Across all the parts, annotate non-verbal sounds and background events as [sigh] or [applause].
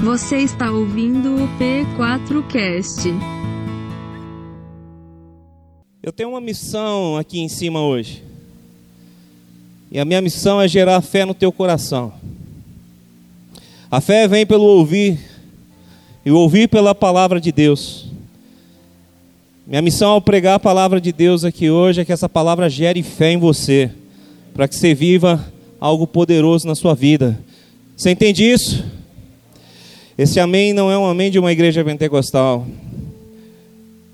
Você está ouvindo o P4Cast. Eu tenho uma missão aqui em cima hoje. E a minha missão é gerar fé no teu coração. A fé vem pelo ouvir, e ouvir pela palavra de Deus. Minha missão ao pregar a palavra de Deus aqui hoje é que essa palavra gere fé em você, para que você viva algo poderoso na sua vida. Você entende isso? Esse amém não é um amém de uma igreja pentecostal.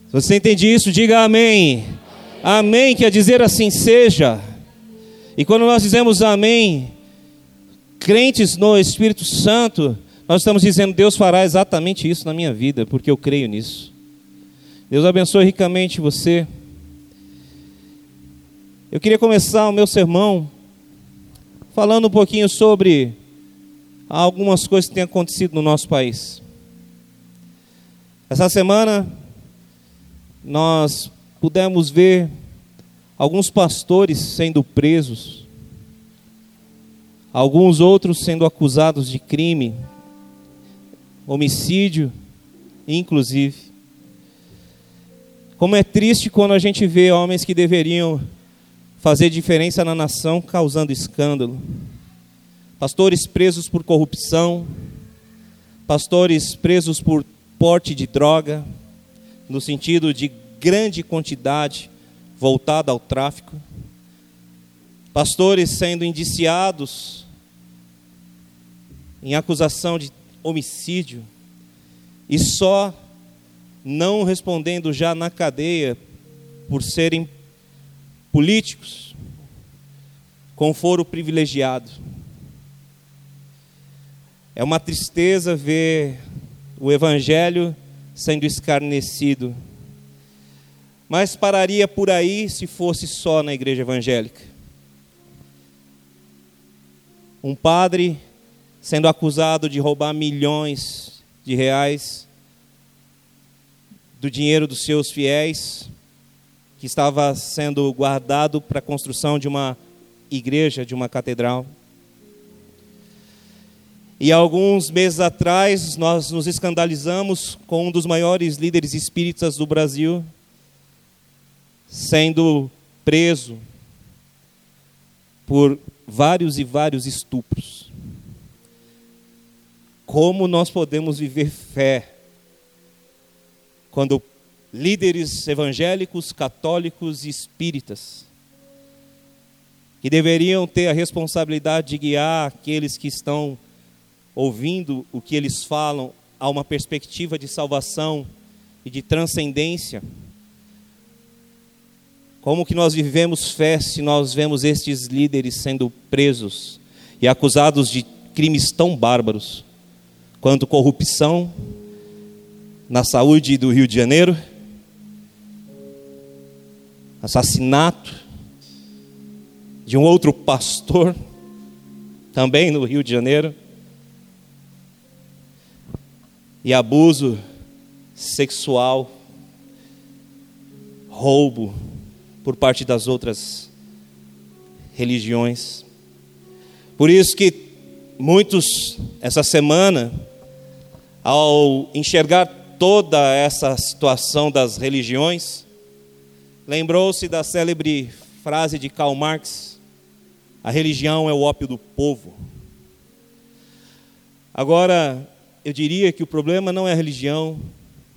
Se você entende isso, diga amém. Amém, amém quer dizer assim seja. E quando nós dizemos amém, crentes no Espírito Santo, nós estamos dizendo: Deus fará exatamente isso na minha vida, porque eu creio nisso. Deus abençoe ricamente você. Eu queria começar o meu sermão falando um pouquinho sobre algumas coisas que têm acontecido no nosso país. Essa semana nós pudemos ver alguns pastores sendo presos, alguns outros sendo acusados de crime, homicídio, inclusive. Como é triste quando a gente vê homens que deveriam fazer diferença na nação causando escândalo. Pastores presos por corrupção, pastores presos por porte de droga, no sentido de grande quantidade voltada ao tráfico, pastores sendo indiciados em acusação de homicídio. E só não respondendo já na cadeia por serem políticos com foro privilegiado. É uma tristeza ver o evangelho sendo escarnecido. Mas pararia por aí se fosse só na igreja evangélica. Um padre sendo acusado de roubar milhões de reais do dinheiro dos seus fiéis, que estava sendo guardado para a construção de uma igreja, de uma catedral. E alguns meses atrás nós nos escandalizamos com um dos maiores líderes espíritas do Brasil sendo preso por vários e vários estupros. Como nós podemos viver fé quando líderes evangélicos, católicos e espíritas, que deveriam ter a responsabilidade de guiar aqueles que estão ouvindo o que eles falam a uma perspectiva de salvação e de transcendência, como que nós vivemos fé se nós vemos estes líderes sendo presos e acusados de crimes tão bárbaros? quanto corrupção na saúde do Rio de Janeiro, assassinato de um outro pastor, também no Rio de Janeiro, e abuso sexual, roubo por parte das outras religiões. Por isso que muitos essa semana ao enxergar toda essa situação das religiões, lembrou-se da célebre frase de Karl Marx: a religião é o ópio do povo. Agora, eu diria que o problema não é a religião,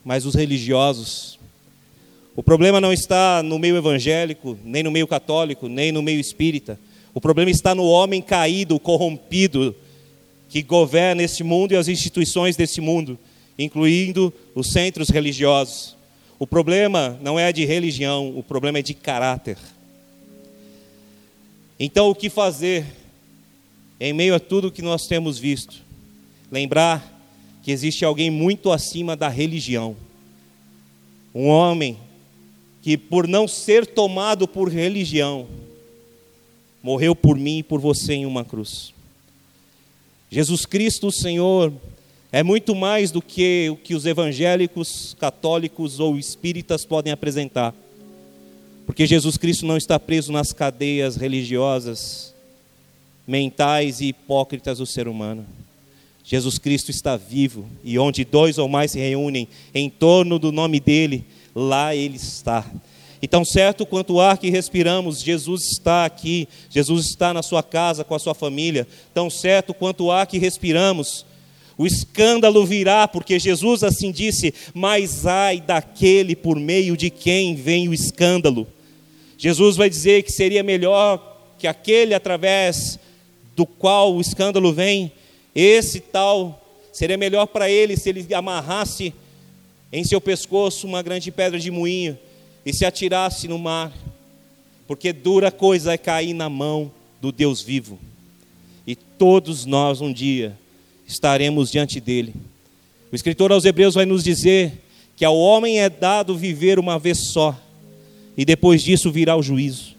mas os religiosos. O problema não está no meio evangélico, nem no meio católico, nem no meio espírita. O problema está no homem caído, corrompido, que governa este mundo e as instituições desse mundo, incluindo os centros religiosos. O problema não é de religião, o problema é de caráter. Então, o que fazer em meio a tudo que nós temos visto? Lembrar que existe alguém muito acima da religião. Um homem que, por não ser tomado por religião, morreu por mim e por você em uma cruz. Jesus Cristo, o Senhor, é muito mais do que o que os evangélicos, católicos ou espíritas podem apresentar. Porque Jesus Cristo não está preso nas cadeias religiosas, mentais e hipócritas do ser humano. Jesus Cristo está vivo e onde dois ou mais se reúnem em torno do nome dele, lá ele está. E tão certo quanto o ar que respiramos, Jesus está aqui, Jesus está na sua casa com a sua família. Tão certo quanto o ar que respiramos, o escândalo virá, porque Jesus assim disse: Mas ai daquele por meio de quem vem o escândalo. Jesus vai dizer que seria melhor que aquele através do qual o escândalo vem esse tal seria melhor para ele se ele amarrasse em seu pescoço uma grande pedra de moinho e se atirasse no mar, porque dura coisa é cair na mão do Deus vivo. E todos nós um dia estaremos diante dele. O escritor aos Hebreus vai nos dizer que ao homem é dado viver uma vez só, e depois disso virá o juízo.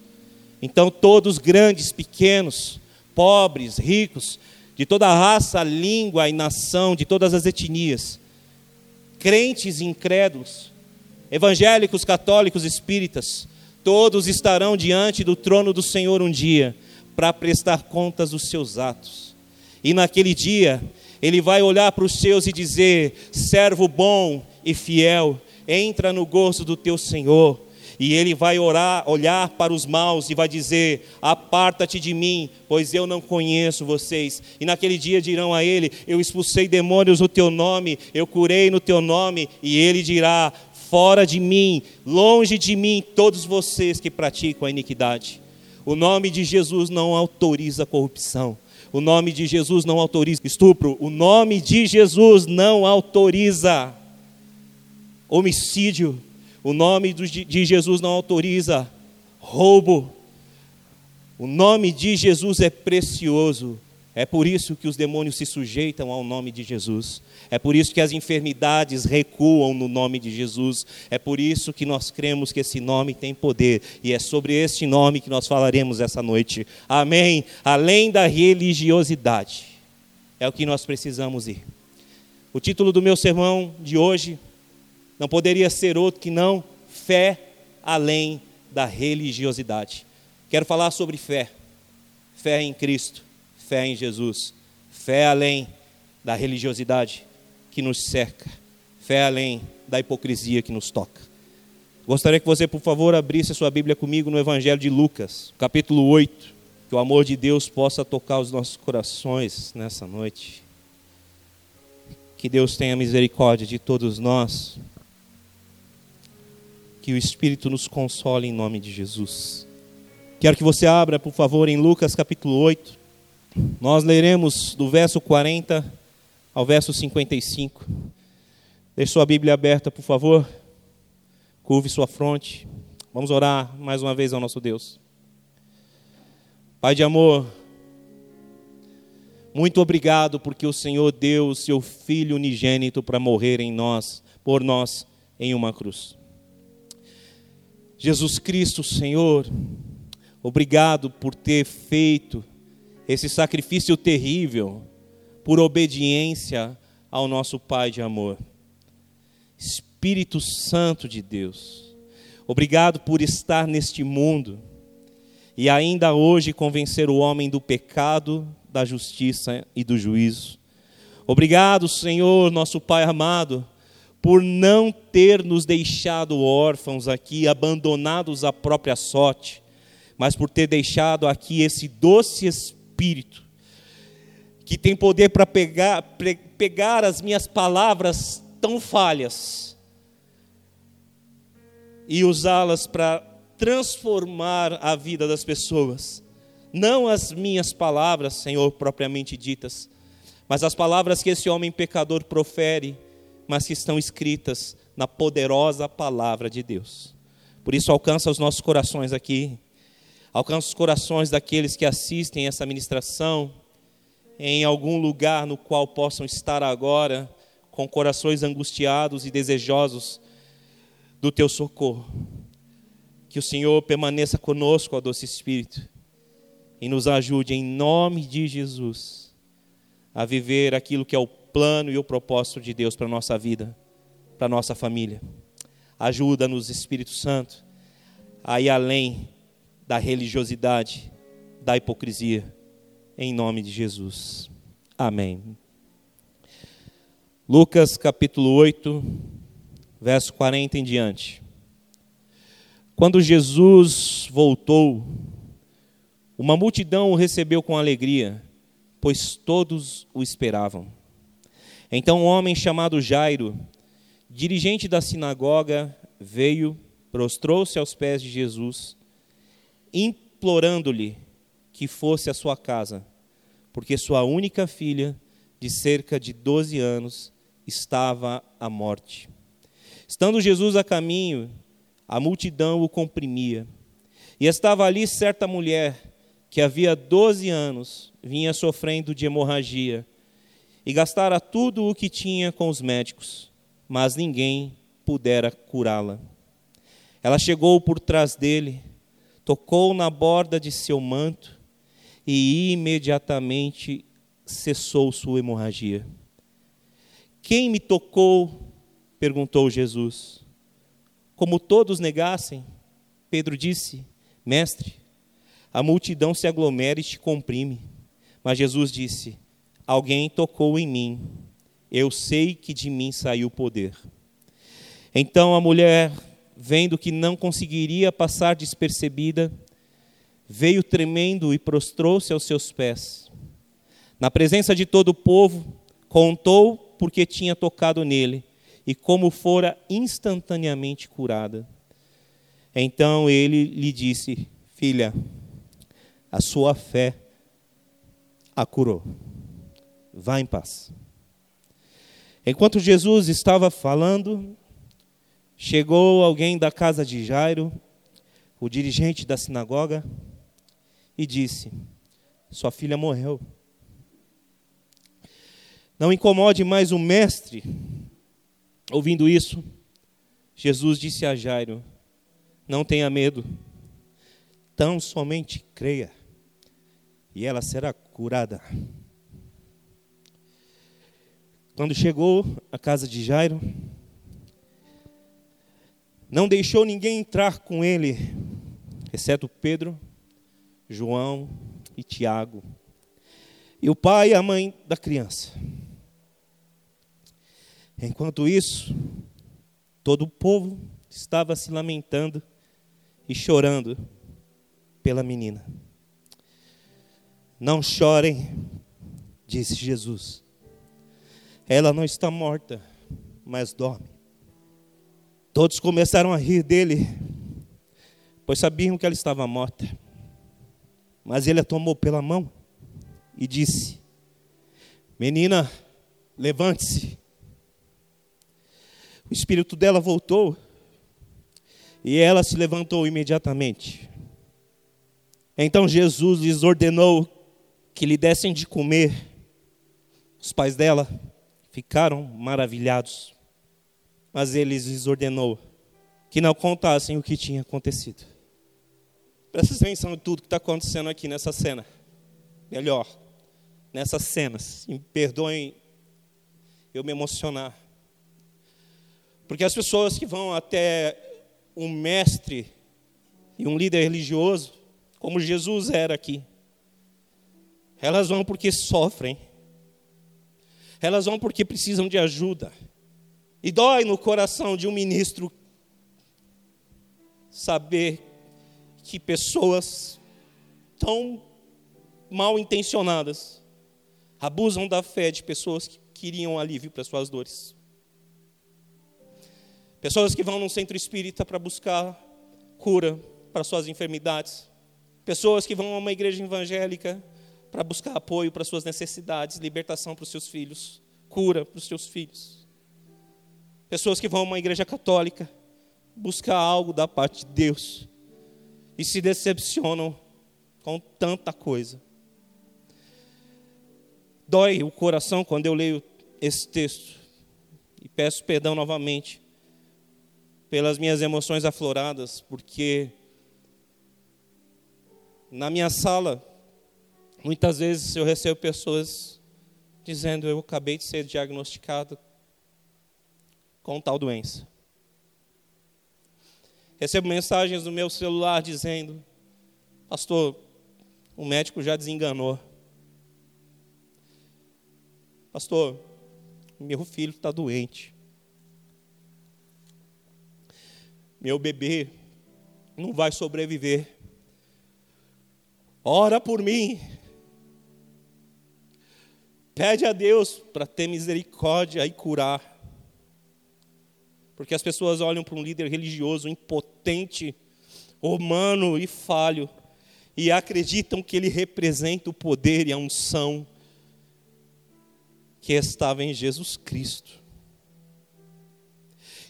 Então, todos grandes, pequenos, pobres, ricos, de toda raça, língua e nação, de todas as etnias, crentes e incrédulos, evangélicos, católicos, espíritas, todos estarão diante do trono do Senhor um dia para prestar contas dos seus atos. E naquele dia, ele vai olhar para os seus e dizer: servo bom e fiel, entra no gozo do teu Senhor e ele vai orar, olhar para os maus e vai dizer: Aparta-te de mim, pois eu não conheço vocês. E naquele dia dirão a ele: Eu expulsei demônios no teu nome, eu curei no teu nome. E ele dirá: Fora de mim, longe de mim, todos vocês que praticam a iniquidade. O nome de Jesus não autoriza corrupção. O nome de Jesus não autoriza estupro. O nome de Jesus não autoriza homicídio. O nome de Jesus não autoriza roubo. O nome de Jesus é precioso. É por isso que os demônios se sujeitam ao nome de Jesus. É por isso que as enfermidades recuam no nome de Jesus. É por isso que nós cremos que esse nome tem poder. E é sobre este nome que nós falaremos essa noite. Amém. Além da religiosidade. É o que nós precisamos ir. O título do meu sermão de hoje não poderia ser outro que não fé além da religiosidade. Quero falar sobre fé. Fé em Cristo, fé em Jesus, fé além da religiosidade que nos cerca, fé além da hipocrisia que nos toca. Gostaria que você, por favor, abrisse a sua Bíblia comigo no Evangelho de Lucas, capítulo 8. Que o amor de Deus possa tocar os nossos corações nessa noite. Que Deus tenha misericórdia de todos nós que o Espírito nos console em nome de Jesus. Quero que você abra, por favor, em Lucas capítulo 8. Nós leremos do verso 40 ao verso 55. Deixe sua Bíblia aberta, por favor. Curve sua fronte. Vamos orar mais uma vez ao nosso Deus. Pai de amor, muito obrigado porque o Senhor deu o seu Filho unigênito para morrer em nós, por nós, em uma cruz. Jesus Cristo, Senhor, obrigado por ter feito esse sacrifício terrível por obediência ao nosso Pai de amor. Espírito Santo de Deus, obrigado por estar neste mundo e ainda hoje convencer o homem do pecado, da justiça e do juízo. Obrigado, Senhor, nosso Pai amado por não ter nos deixado órfãos aqui, abandonados à própria sorte, mas por ter deixado aqui esse doce Espírito, que tem poder para pegar, pegar as minhas palavras tão falhas e usá-las para transformar a vida das pessoas. Não as minhas palavras, Senhor, propriamente ditas, mas as palavras que esse homem pecador profere mas que estão escritas na poderosa palavra de Deus. Por isso, alcança os nossos corações aqui, alcança os corações daqueles que assistem essa ministração em algum lugar no qual possam estar agora com corações angustiados e desejosos do teu socorro. Que o Senhor permaneça conosco, ó doce Espírito, e nos ajude em nome de Jesus a viver aquilo que é o plano e o propósito de Deus para a nossa vida, para a nossa família. Ajuda-nos, Espírito Santo, a ir além da religiosidade, da hipocrisia, em nome de Jesus. Amém. Lucas capítulo 8, verso 40 em diante. Quando Jesus voltou, uma multidão o recebeu com alegria, pois todos o esperavam. Então um homem chamado Jairo, dirigente da sinagoga, veio, prostrou-se aos pés de Jesus, implorando-lhe que fosse à sua casa, porque sua única filha, de cerca de 12 anos, estava à morte. Estando Jesus a caminho, a multidão o comprimia. E estava ali certa mulher que havia 12 anos vinha sofrendo de hemorragia e gastara tudo o que tinha com os médicos, mas ninguém pudera curá-la. Ela chegou por trás dele, tocou na borda de seu manto e imediatamente cessou sua hemorragia. Quem me tocou? perguntou Jesus. Como todos negassem, Pedro disse: Mestre, a multidão se aglomera e te comprime. Mas Jesus disse: Alguém tocou em mim. Eu sei que de mim saiu o poder. Então a mulher, vendo que não conseguiria passar despercebida, veio tremendo e prostrou-se aos seus pés. Na presença de todo o povo, contou porque tinha tocado nele e como fora instantaneamente curada. Então ele lhe disse: Filha, a sua fé a curou. Vá em paz. Enquanto Jesus estava falando, chegou alguém da casa de Jairo, o dirigente da sinagoga, e disse: Sua filha morreu. Não incomode mais o mestre. Ouvindo isso, Jesus disse a Jairo: Não tenha medo, tão somente creia e ela será curada. Quando chegou à casa de Jairo, não deixou ninguém entrar com ele, exceto Pedro, João e Tiago, e o pai e a mãe da criança. Enquanto isso, todo o povo estava se lamentando e chorando pela menina. Não chorem, disse Jesus. Ela não está morta, mas dorme. Todos começaram a rir dele, pois sabiam que ela estava morta. Mas ele a tomou pela mão e disse: Menina, levante-se. O espírito dela voltou e ela se levantou imediatamente. Então Jesus lhes ordenou que lhe dessem de comer. Os pais dela ficaram maravilhados, mas ele lhes ordenou que não contassem o que tinha acontecido. Presta atenção em tudo que está acontecendo aqui nessa cena. Melhor, nessas cenas. Me perdoem eu me emocionar. Porque as pessoas que vão até um mestre e um líder religioso, como Jesus era aqui, elas vão porque sofrem. Elas vão porque precisam de ajuda. E dói no coração de um ministro saber que pessoas tão mal intencionadas abusam da fé de pessoas que queriam alívio para suas dores. Pessoas que vão num centro espírita para buscar cura para suas enfermidades. Pessoas que vão a uma igreja evangélica para buscar apoio para suas necessidades, libertação para os seus filhos, cura para os seus filhos. Pessoas que vão a uma igreja católica buscar algo da parte de Deus e se decepcionam com tanta coisa. Dói o coração quando eu leio esse texto e peço perdão novamente pelas minhas emoções afloradas, porque na minha sala Muitas vezes eu recebo pessoas dizendo: Eu acabei de ser diagnosticado com tal doença. Recebo mensagens no meu celular dizendo: Pastor, o médico já desenganou. Pastor, meu filho está doente. Meu bebê não vai sobreviver. Ora por mim. Pede a Deus para ter misericórdia e curar. Porque as pessoas olham para um líder religioso impotente, humano e falho e acreditam que ele representa o poder e a unção que estava em Jesus Cristo.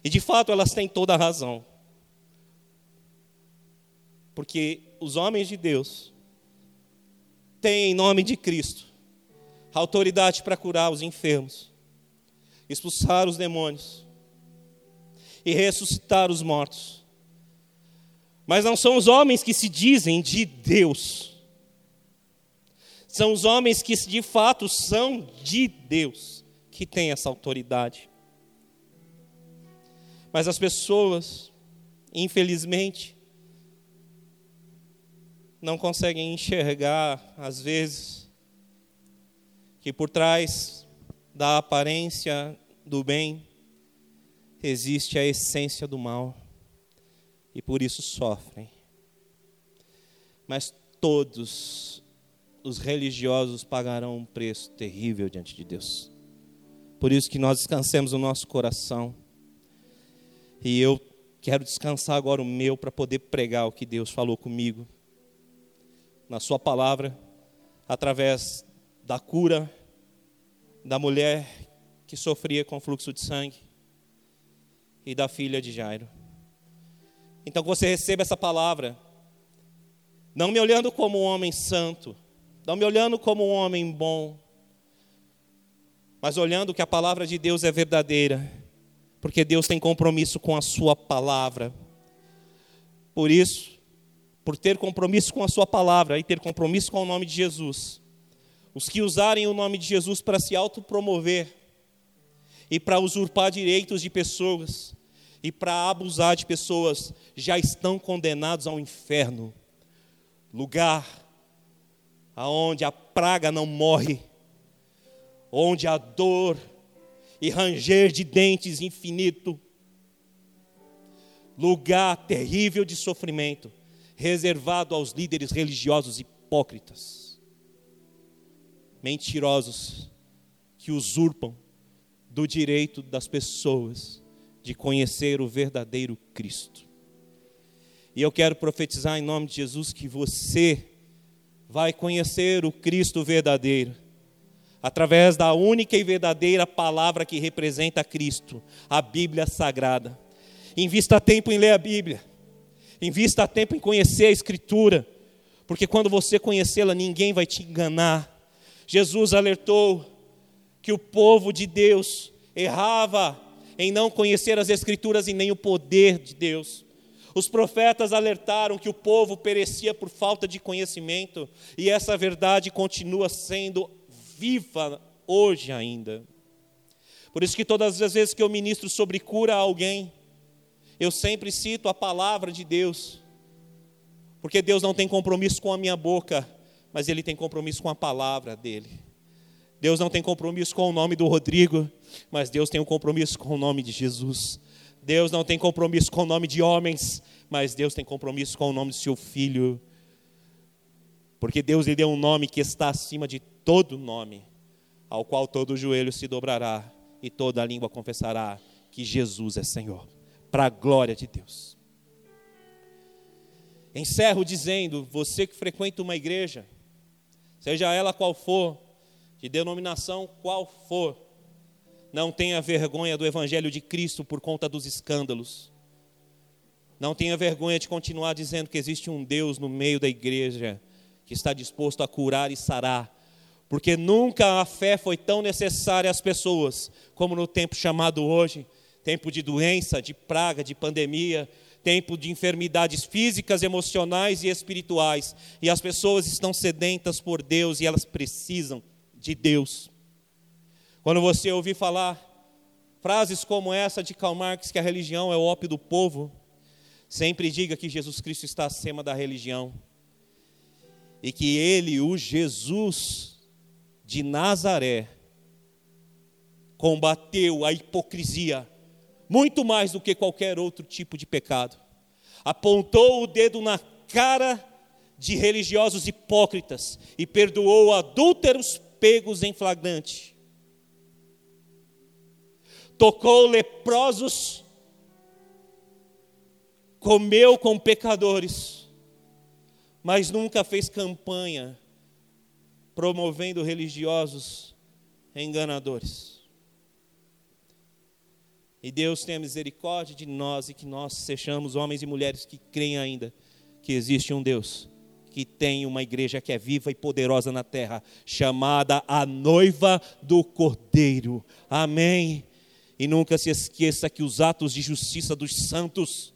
E de fato elas têm toda a razão. Porque os homens de Deus têm, em nome de Cristo, autoridade para curar os enfermos, expulsar os demônios e ressuscitar os mortos. Mas não são os homens que se dizem de Deus. São os homens que de fato são de Deus que têm essa autoridade. Mas as pessoas, infelizmente, não conseguem enxergar, às vezes, que por trás da aparência do bem existe a essência do mal e por isso sofrem. Mas todos os religiosos pagarão um preço terrível diante de Deus. Por isso que nós descansemos o nosso coração. E eu quero descansar agora o meu para poder pregar o que Deus falou comigo na Sua palavra, através da cura da mulher que sofria com fluxo de sangue e da filha de Jairo. Então que você receba essa palavra, não me olhando como um homem santo, não me olhando como um homem bom, mas olhando que a palavra de Deus é verdadeira, porque Deus tem compromisso com a Sua palavra. Por isso, por ter compromisso com a Sua palavra e ter compromisso com o nome de Jesus. Os que usarem o nome de Jesus para se autopromover e para usurpar direitos de pessoas e para abusar de pessoas já estão condenados ao inferno lugar aonde a praga não morre, onde a dor e ranger de dentes infinito, lugar terrível de sofrimento, reservado aos líderes religiosos hipócritas, mentirosos, que usurpam do direito das pessoas de conhecer o verdadeiro Cristo. E eu quero profetizar em nome de Jesus que você vai conhecer o Cristo verdadeiro, através da única e verdadeira palavra que representa Cristo, a Bíblia Sagrada. Invista tempo em ler a Bíblia. Invista tempo em conhecer a Escritura, porque quando você conhecê-la, ninguém vai te enganar. Jesus alertou que o povo de Deus errava em não conhecer as Escrituras e nem o poder de Deus. Os profetas alertaram que o povo perecia por falta de conhecimento, e essa verdade continua sendo viva hoje ainda. Por isso que todas as vezes que eu ministro sobre cura a alguém, eu sempre cito a palavra de Deus, porque Deus não tem compromisso com a minha boca, mas Ele tem compromisso com a palavra dele. Deus não tem compromisso com o nome do Rodrigo, mas Deus tem um compromisso com o nome de Jesus. Deus não tem compromisso com o nome de homens, mas Deus tem compromisso com o nome do seu filho. Porque Deus lhe deu um nome que está acima de todo nome, ao qual todo joelho se dobrará e toda língua confessará que Jesus é Senhor para a glória de Deus. Encerro dizendo: você que frequenta uma igreja, seja ela qual for, de denominação qual for, não tenha vergonha do Evangelho de Cristo por conta dos escândalos. Não tenha vergonha de continuar dizendo que existe um Deus no meio da igreja que está disposto a curar e sarar. Porque nunca a fé foi tão necessária às pessoas como no tempo chamado hoje tempo de doença, de praga, de pandemia, tempo de enfermidades físicas, emocionais e espirituais. E as pessoas estão sedentas por Deus e elas precisam de Deus. Quando você ouvir falar frases como essa de Karl Marx, que a religião é o ópio do povo, sempre diga que Jesus Cristo está acima da religião. E que ele, o Jesus de Nazaré, combateu a hipocrisia muito mais do que qualquer outro tipo de pecado. Apontou o dedo na cara de religiosos hipócritas e perdoou adúlteros pegos em flagrante. Tocou leprosos, comeu com pecadores, mas nunca fez campanha promovendo religiosos enganadores. E Deus tenha misericórdia de nós e que nós sejamos homens e mulheres que creem ainda que existe um Deus que tem uma igreja que é viva e poderosa na terra, chamada a noiva do Cordeiro. Amém. E nunca se esqueça que os atos de justiça dos santos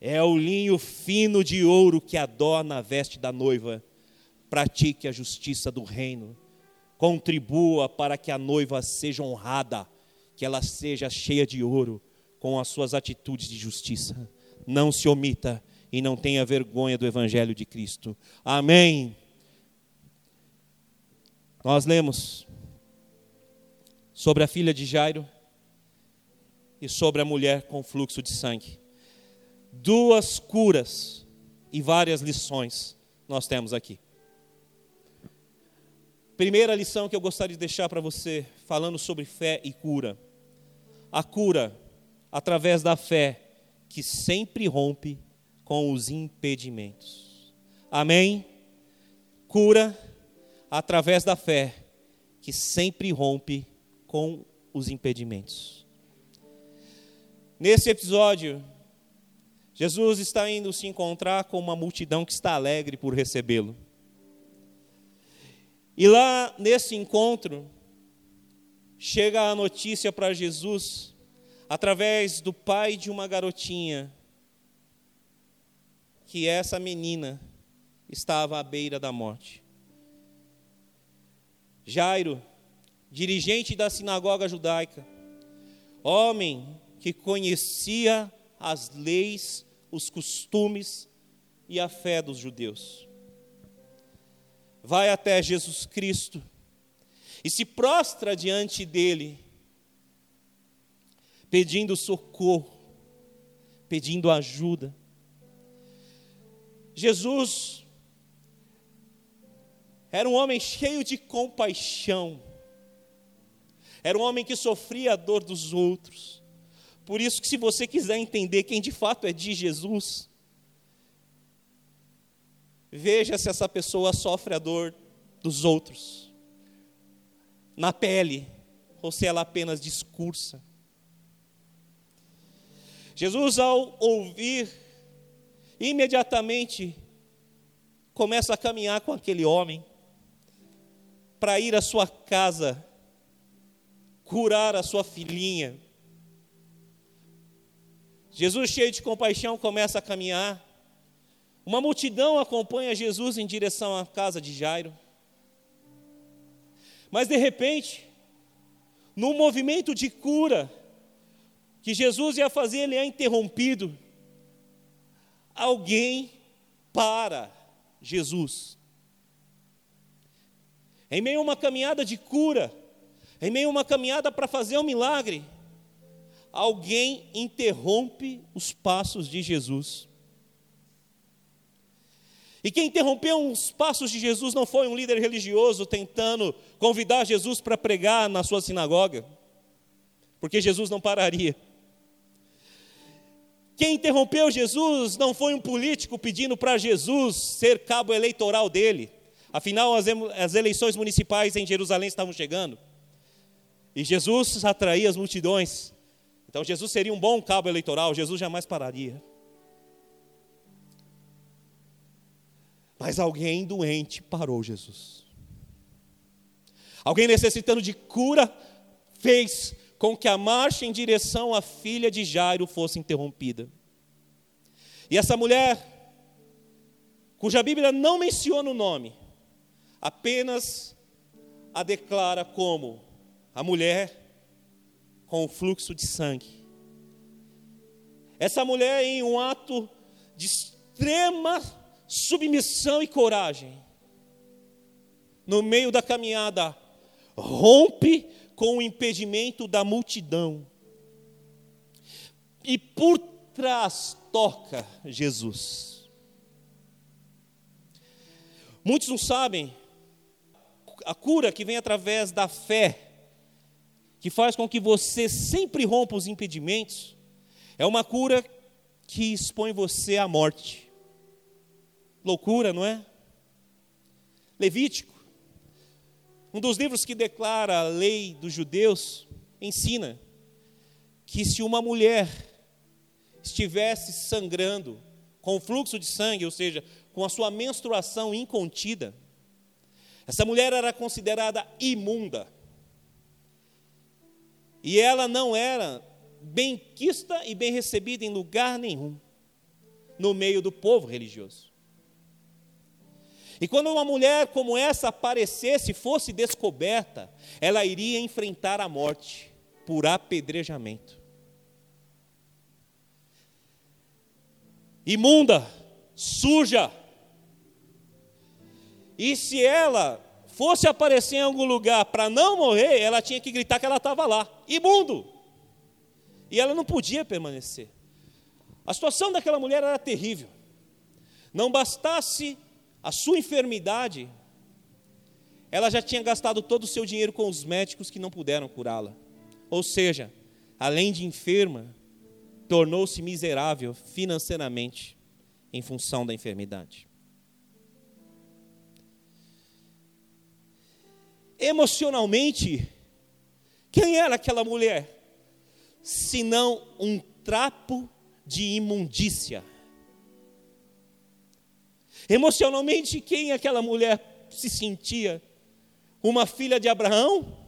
é o linho fino de ouro que adorna a veste da noiva. Pratique a justiça do reino. Contribua para que a noiva seja honrada, que ela seja cheia de ouro com as suas atitudes de justiça. Não se omita e não tenha vergonha do Evangelho de Cristo. Amém. Nós lemos sobre a filha de Jairo e sobre a mulher com fluxo de sangue. Duas curas e várias lições nós temos aqui. Primeira lição que eu gostaria de deixar para você, falando sobre fé e cura. A cura através da fé que sempre rompe com os impedimentos. Amém? Cura através da fé que sempre rompe com os impedimentos. Nesse episódio, Jesus está indo se encontrar com uma multidão que está alegre por recebê-lo. E lá nesse encontro, chega a notícia para Jesus, através do pai de uma garotinha, que essa menina estava à beira da morte. Jairo, dirigente da sinagoga judaica, homem que conhecia as leis, os costumes e a fé dos judeus. Vai até Jesus Cristo e se prostra diante dele, pedindo socorro, pedindo ajuda. Jesus era um homem cheio de compaixão, era um homem que sofria a dor dos outros. Por isso que se você quiser entender quem de fato é de Jesus, veja se essa pessoa sofre a dor dos outros, na pele, ou se ela apenas discursa. Jesus, ao ouvir imediatamente começa a caminhar com aquele homem para ir à sua casa curar a sua filhinha. Jesus, cheio de compaixão, começa a caminhar. Uma multidão acompanha Jesus em direção à casa de Jairo. Mas de repente, num movimento de cura que Jesus ia fazer, ele é interrompido alguém para Jesus. Em meio a uma caminhada de cura, em meio a uma caminhada para fazer um milagre, alguém interrompe os passos de Jesus. E quem interrompeu os passos de Jesus não foi um líder religioso tentando convidar Jesus para pregar na sua sinagoga, porque Jesus não pararia. Quem interrompeu Jesus não foi um político pedindo para Jesus ser cabo eleitoral dele. Afinal, as eleições municipais em Jerusalém estavam chegando. E Jesus atraía as multidões. Então, Jesus seria um bom cabo eleitoral, Jesus jamais pararia. Mas alguém doente parou Jesus. Alguém necessitando de cura fez com que a marcha em direção à filha de Jairo fosse interrompida. E essa mulher, cuja Bíblia não menciona o nome, apenas a declara como a mulher com o fluxo de sangue. Essa mulher, em um ato de extrema submissão e coragem, no meio da caminhada, rompe com o impedimento da multidão. E por trás toca Jesus. Muitos não sabem a cura que vem através da fé, que faz com que você sempre rompa os impedimentos, é uma cura que expõe você à morte. Loucura, não é? Levítico, um dos livros que declara a lei dos judeus, ensina que se uma mulher estivesse sangrando com fluxo de sangue, ou seja, com a sua menstruação incontida, essa mulher era considerada imunda. E ela não era bem quista e bem recebida em lugar nenhum no meio do povo religioso. E quando uma mulher como essa aparecesse, fosse descoberta, ela iria enfrentar a morte por apedrejamento. Imunda, suja. E se ela fosse aparecer em algum lugar para não morrer, ela tinha que gritar que ela estava lá, imundo. E ela não podia permanecer. A situação daquela mulher era terrível. Não bastasse a sua enfermidade, ela já tinha gastado todo o seu dinheiro com os médicos que não puderam curá-la. Ou seja, além de enferma, tornou-se miserável financeiramente em função da enfermidade. Emocionalmente, quem era aquela mulher? Senão um trapo de imundícia. Emocionalmente, quem aquela mulher se sentia? Uma filha de Abraão?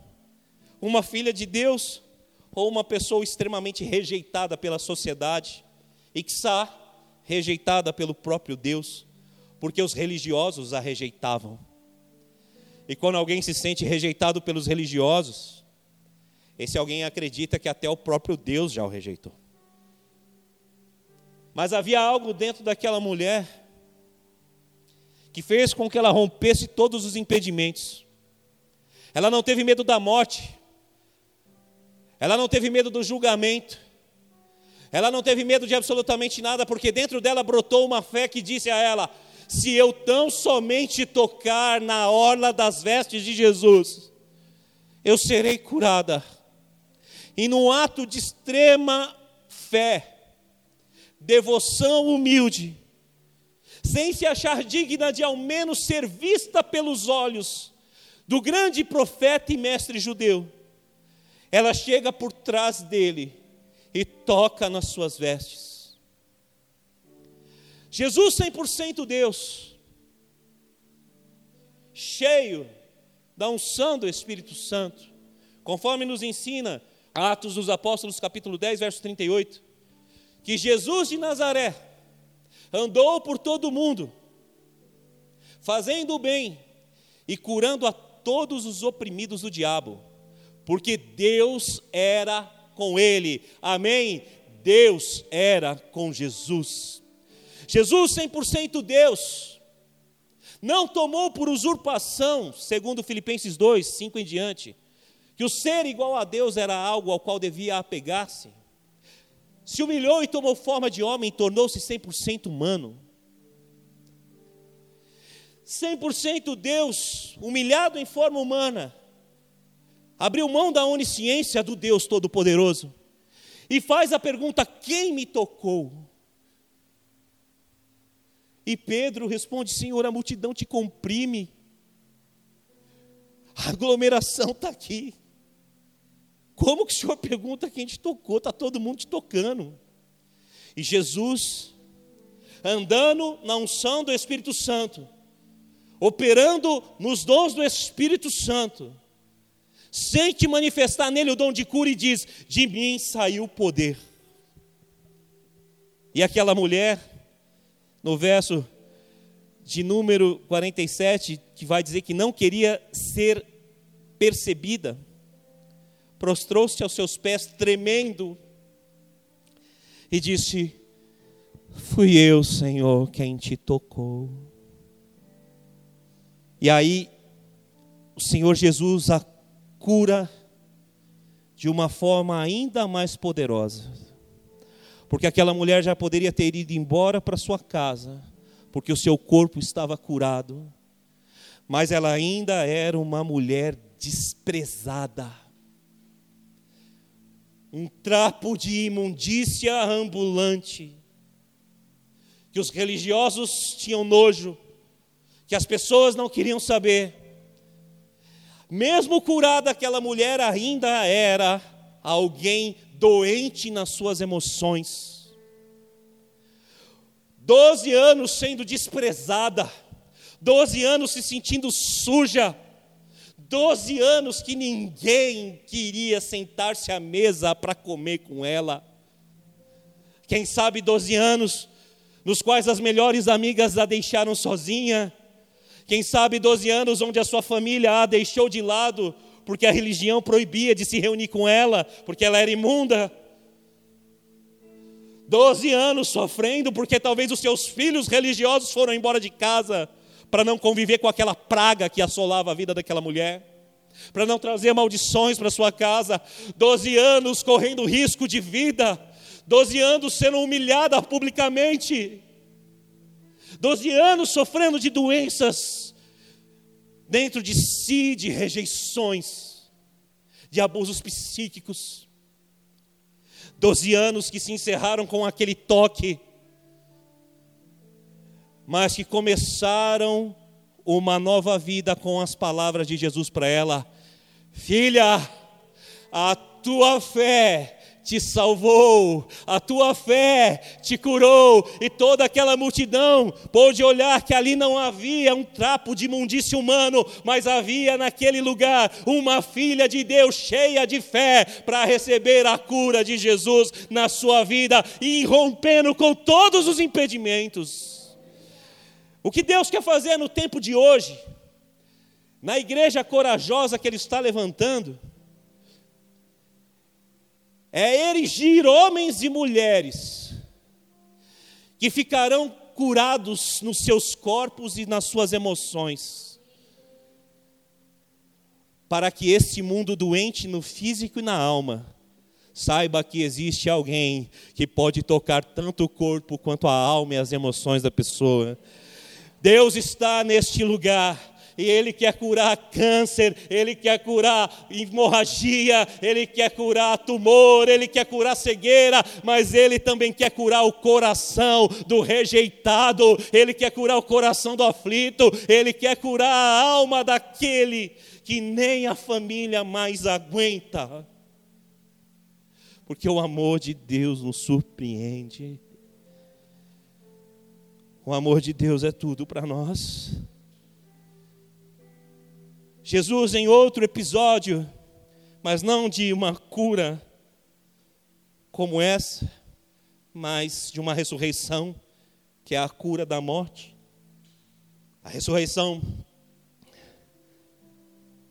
Uma filha de Deus? Ou uma pessoa extremamente rejeitada pela sociedade? E que está rejeitada pelo próprio Deus? Porque os religiosos a rejeitavam. E quando alguém se sente rejeitado pelos religiosos, esse alguém acredita que até o próprio Deus já o rejeitou. Mas havia algo dentro daquela mulher que fez com que ela rompesse todos os impedimentos. Ela não teve medo da morte, ela não teve medo do julgamento, ela não teve medo de absolutamente nada, porque dentro dela brotou uma fé que disse a ela: se eu tão somente tocar na orla das vestes de Jesus, eu serei curada. E num ato de extrema fé, devoção humilde, sem se achar digna de ao menos ser vista pelos olhos do grande profeta e mestre judeu, ela chega por trás dele e toca nas suas vestes. Jesus 100% Deus, cheio da unção do Espírito Santo, conforme nos ensina Atos dos Apóstolos, capítulo 10, verso 38, que Jesus de Nazaré, andou por todo o mundo, fazendo o bem e curando a todos os oprimidos do diabo, porque Deus era com ele. Amém? Deus era com Jesus. Jesus 100% Deus. Não tomou por usurpação, segundo Filipenses 2, 5 em diante, que o ser igual a Deus era algo ao qual devia apegar-se se humilhou e tomou forma de homem, tornou-se 100% humano. 100% Deus, humilhado em forma humana, abriu mão da onisciência do Deus Todo-Poderoso e faz a pergunta: quem me tocou? E Pedro responde: Senhor, a multidão te comprime, a aglomeração está aqui. Como que o senhor [laughs] pergunta quem te tocou? Está todo mundo te tocando. E Jesus, andando na unção do Espírito Santo, operando nos dons do Espírito Santo, sente manifestar nele o dom de cura e diz: De mim saiu o poder. E aquela mulher, no verso de número 47, que vai dizer que não queria ser percebida, prostrou-se aos seus pés, tremendo, e disse: Fui eu, Senhor, quem te tocou. E aí, o Senhor Jesus a cura de uma forma ainda mais poderosa. Porque aquela mulher já poderia ter ido embora para sua casa, porque o seu corpo estava curado, mas ela ainda era uma mulher desprezada. Um trapo de imundícia ambulante, que os religiosos tinham nojo, que as pessoas não queriam saber. Mesmo curada, aquela mulher ainda era alguém doente nas suas emoções. Doze anos sendo desprezada, doze anos se sentindo suja, doze anos que ninguém queria sentar-se à mesa para comer com ela. Quem sabe doze anos nos quais as melhores amigas a deixaram sozinha, quem sabe 12 anos onde a sua família a deixou de lado, porque a religião proibia de se reunir com ela, porque ela era imunda. 12 anos sofrendo porque talvez os seus filhos religiosos foram embora de casa para não conviver com aquela praga que assolava a vida daquela mulher, para não trazer maldições para sua casa. 12 anos correndo risco de vida, 12 anos sendo humilhada publicamente. 12 anos sofrendo de doenças dentro de si, de rejeições, de abusos psíquicos. 12 anos que se encerraram com aquele toque, mas que começaram uma nova vida com as palavras de Jesus para ela: Filha, a tua fé te salvou, a tua fé te curou, e toda aquela multidão pôde olhar que ali não havia um trapo de imundície humano, mas havia naquele lugar uma filha de Deus cheia de fé para receber a cura de Jesus na sua vida e rompendo com todos os impedimentos. O que Deus quer fazer no tempo de hoje, na igreja corajosa que Ele está levantando, é erigir homens e mulheres que ficarão curados nos seus corpos e nas suas emoções, para que este mundo doente no físico e na alma saiba que existe alguém que pode tocar tanto o corpo quanto a alma e as emoções da pessoa. Deus está neste lugar e Ele quer curar câncer, Ele quer curar hemorragia, Ele quer curar tumor, Ele quer curar cegueira, mas Ele também quer curar o coração do rejeitado, Ele quer curar o coração do aflito, Ele quer curar a alma daquele que nem a família mais aguenta. Porque o amor de Deus nos surpreende. O amor de Deus é tudo para nós. Jesus, em outro episódio, mas não de uma cura como essa, mas de uma ressurreição, que é a cura da morte. A ressurreição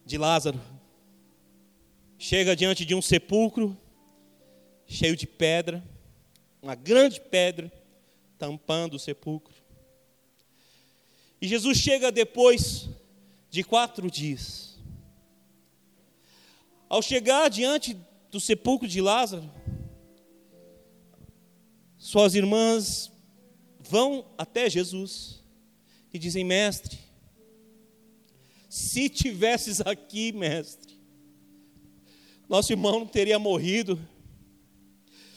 de Lázaro. Chega diante de um sepulcro cheio de pedra, uma grande pedra tampando o sepulcro. E Jesus chega depois de quatro dias. Ao chegar diante do sepulcro de Lázaro, suas irmãs vão até Jesus e dizem: Mestre, se tivesses aqui, mestre, nosso irmão não teria morrido.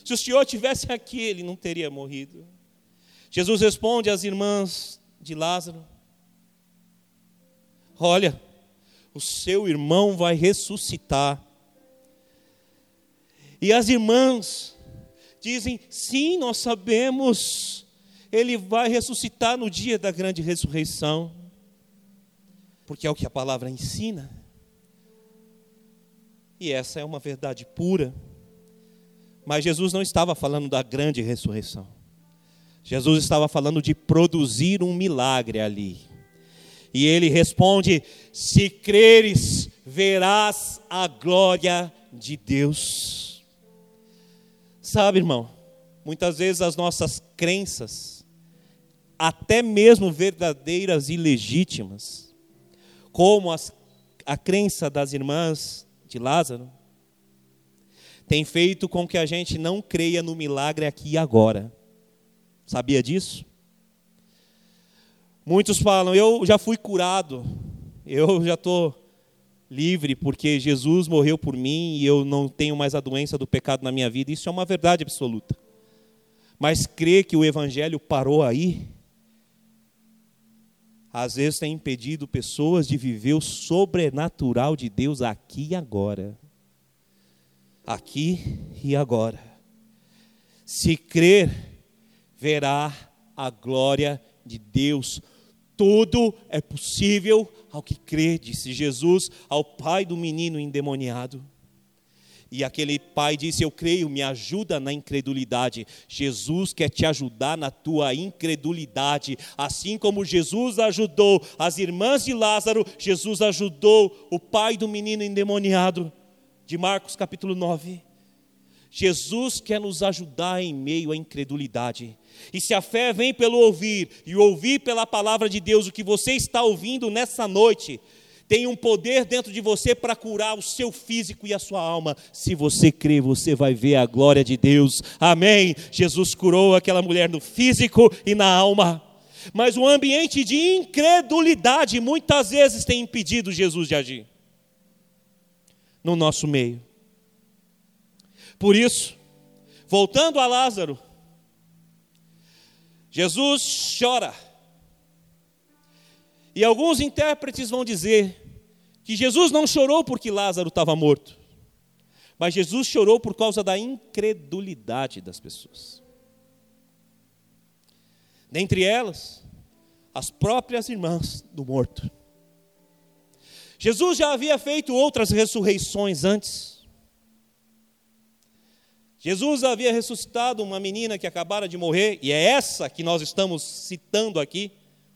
Se o Senhor tivesse aqui, ele não teria morrido. Jesus responde às irmãs de Lázaro: Olha, o seu irmão vai ressuscitar. E as irmãs dizem: sim, nós sabemos, ele vai ressuscitar no dia da grande ressurreição, porque é o que a palavra ensina. E essa é uma verdade pura. Mas Jesus não estava falando da grande ressurreição. Jesus estava falando de produzir um milagre ali. E ele responde: Se creres, verás a glória de Deus. Sabe, irmão, muitas vezes as nossas crenças, até mesmo verdadeiras e legítimas, como as, a crença das irmãs de Lázaro, tem feito com que a gente não creia no milagre aqui e agora. Sabia disso? Muitos falam, eu já fui curado, eu já estou livre porque Jesus morreu por mim e eu não tenho mais a doença do pecado na minha vida. Isso é uma verdade absoluta. Mas crer que o Evangelho parou aí, às vezes tem impedido pessoas de viver o sobrenatural de Deus aqui e agora. Aqui e agora. Se crer, verá a glória de Deus tudo é possível ao que crê, disse Jesus ao pai do menino endemoniado. E aquele pai disse: Eu creio, me ajuda na incredulidade. Jesus quer te ajudar na tua incredulidade. Assim como Jesus ajudou as irmãs de Lázaro, Jesus ajudou o pai do menino endemoniado. De Marcos capítulo 9. Jesus quer nos ajudar em meio à incredulidade. E se a fé vem pelo ouvir e ouvir pela palavra de Deus, o que você está ouvindo nessa noite, tem um poder dentro de você para curar o seu físico e a sua alma. Se você crer, você vai ver a glória de Deus. Amém. Jesus curou aquela mulher no físico e na alma. Mas o ambiente de incredulidade muitas vezes tem impedido Jesus de agir no nosso meio. Por isso, voltando a Lázaro, Jesus chora. E alguns intérpretes vão dizer que Jesus não chorou porque Lázaro estava morto, mas Jesus chorou por causa da incredulidade das pessoas. Dentre elas, as próprias irmãs do morto. Jesus já havia feito outras ressurreições antes. Jesus havia ressuscitado uma menina que acabara de morrer, e é essa que nós estamos citando aqui,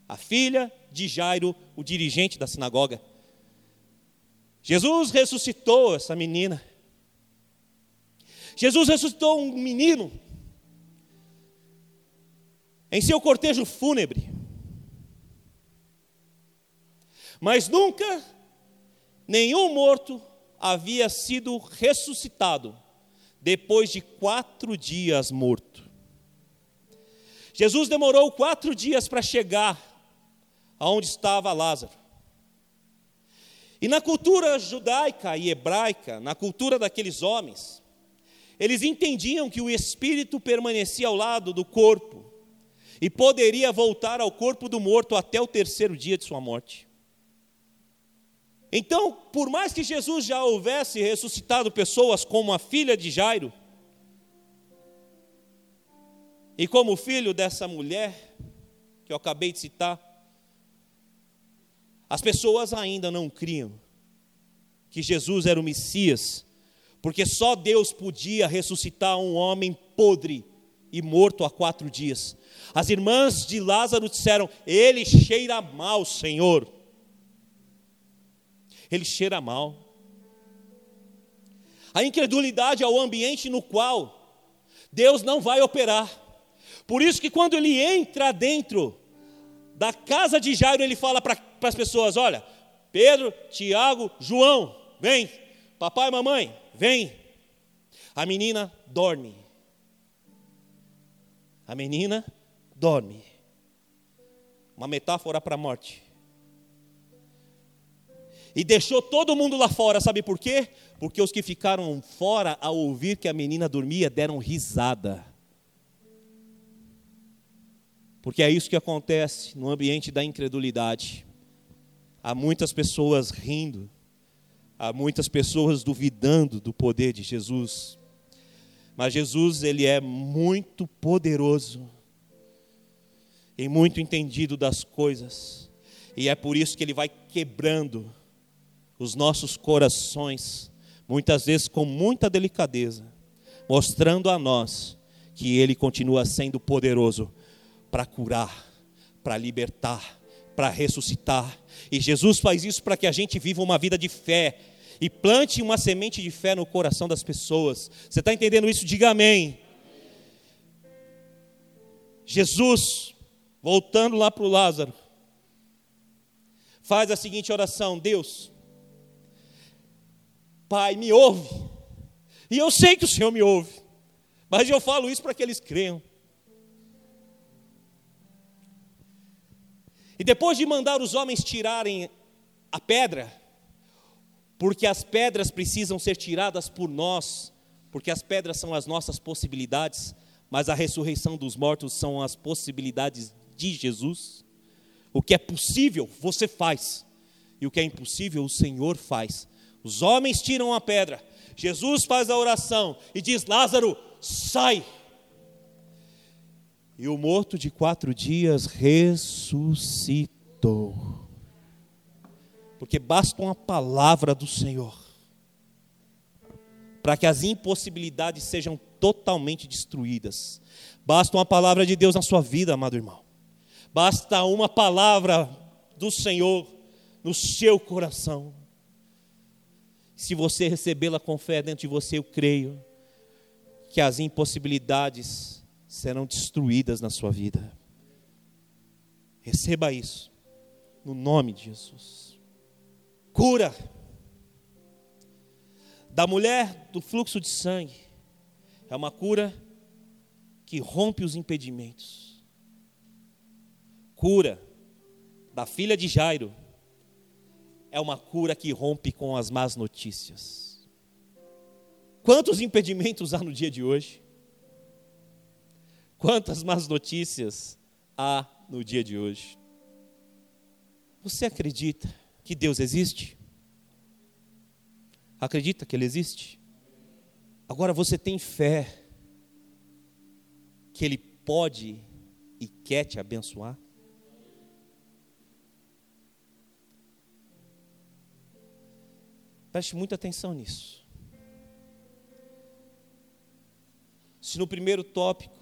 a filha de Jairo, o dirigente da sinagoga. Jesus ressuscitou essa menina. Jesus ressuscitou um menino em seu cortejo fúnebre. Mas nunca nenhum morto havia sido ressuscitado depois de quatro dias morto. Jesus demorou quatro dias para chegar aonde estava Lázaro. E na cultura judaica e hebraica, na cultura daqueles homens, eles entendiam que o espírito permanecia ao lado do corpo e poderia voltar ao corpo do morto até o terceiro dia de sua morte. Então, por mais que Jesus já houvesse ressuscitado pessoas como a filha de Jairo, e como filho dessa mulher que eu acabei de citar, as pessoas ainda não criam que Jesus era o Messias, porque só Deus podia ressuscitar um homem podre e morto há quatro dias. As irmãs de Lázaro disseram: Ele cheira mal, Senhor ele cheira mal. A incredulidade é o ambiente no qual Deus não vai operar. Por isso que quando ele entra dentro da casa de Jairo, ele fala para as pessoas: olha, Pedro, Tiago, João, vem, papai mamãe, vem. A menina dorme. A menina dorme. Uma metáfora para a morte. E deixou todo mundo lá fora, sabe por quê? Porque os que ficaram fora ao ouvir que a menina dormia deram risada. Porque é isso que acontece no ambiente da incredulidade. Há muitas pessoas rindo, há muitas pessoas duvidando do poder de Jesus. Mas Jesus, ele é muito poderoso e muito entendido das coisas. E é por isso que ele vai quebrando os nossos corações, muitas vezes com muita delicadeza, mostrando a nós que Ele continua sendo poderoso para curar, para libertar, para ressuscitar. E Jesus faz isso para que a gente viva uma vida de fé e plante uma semente de fé no coração das pessoas. Você está entendendo isso? Diga amém. Jesus, voltando lá para o Lázaro, faz a seguinte oração: Deus, Pai, me ouve. E eu sei que o Senhor me ouve, mas eu falo isso para que eles creiam. E depois de mandar os homens tirarem a pedra, porque as pedras precisam ser tiradas por nós, porque as pedras são as nossas possibilidades, mas a ressurreição dos mortos são as possibilidades de Jesus. O que é possível, você faz, e o que é impossível, o Senhor faz. Os homens tiram a pedra, Jesus faz a oração e diz: Lázaro, sai. E o morto de quatro dias ressuscitou. Porque basta uma palavra do Senhor para que as impossibilidades sejam totalmente destruídas. Basta uma palavra de Deus na sua vida, amado irmão. Basta uma palavra do Senhor no seu coração. Se você recebê-la com fé dentro de você, eu creio que as impossibilidades serão destruídas na sua vida. Receba isso, no nome de Jesus. Cura da mulher do fluxo de sangue é uma cura que rompe os impedimentos. Cura da filha de Jairo é uma cura que rompe com as más notícias. Quantos impedimentos há no dia de hoje? Quantas más notícias há no dia de hoje? Você acredita que Deus existe? Acredita que Ele existe? Agora você tem fé que Ele pode e quer te abençoar? Preste muita atenção nisso. Se no primeiro tópico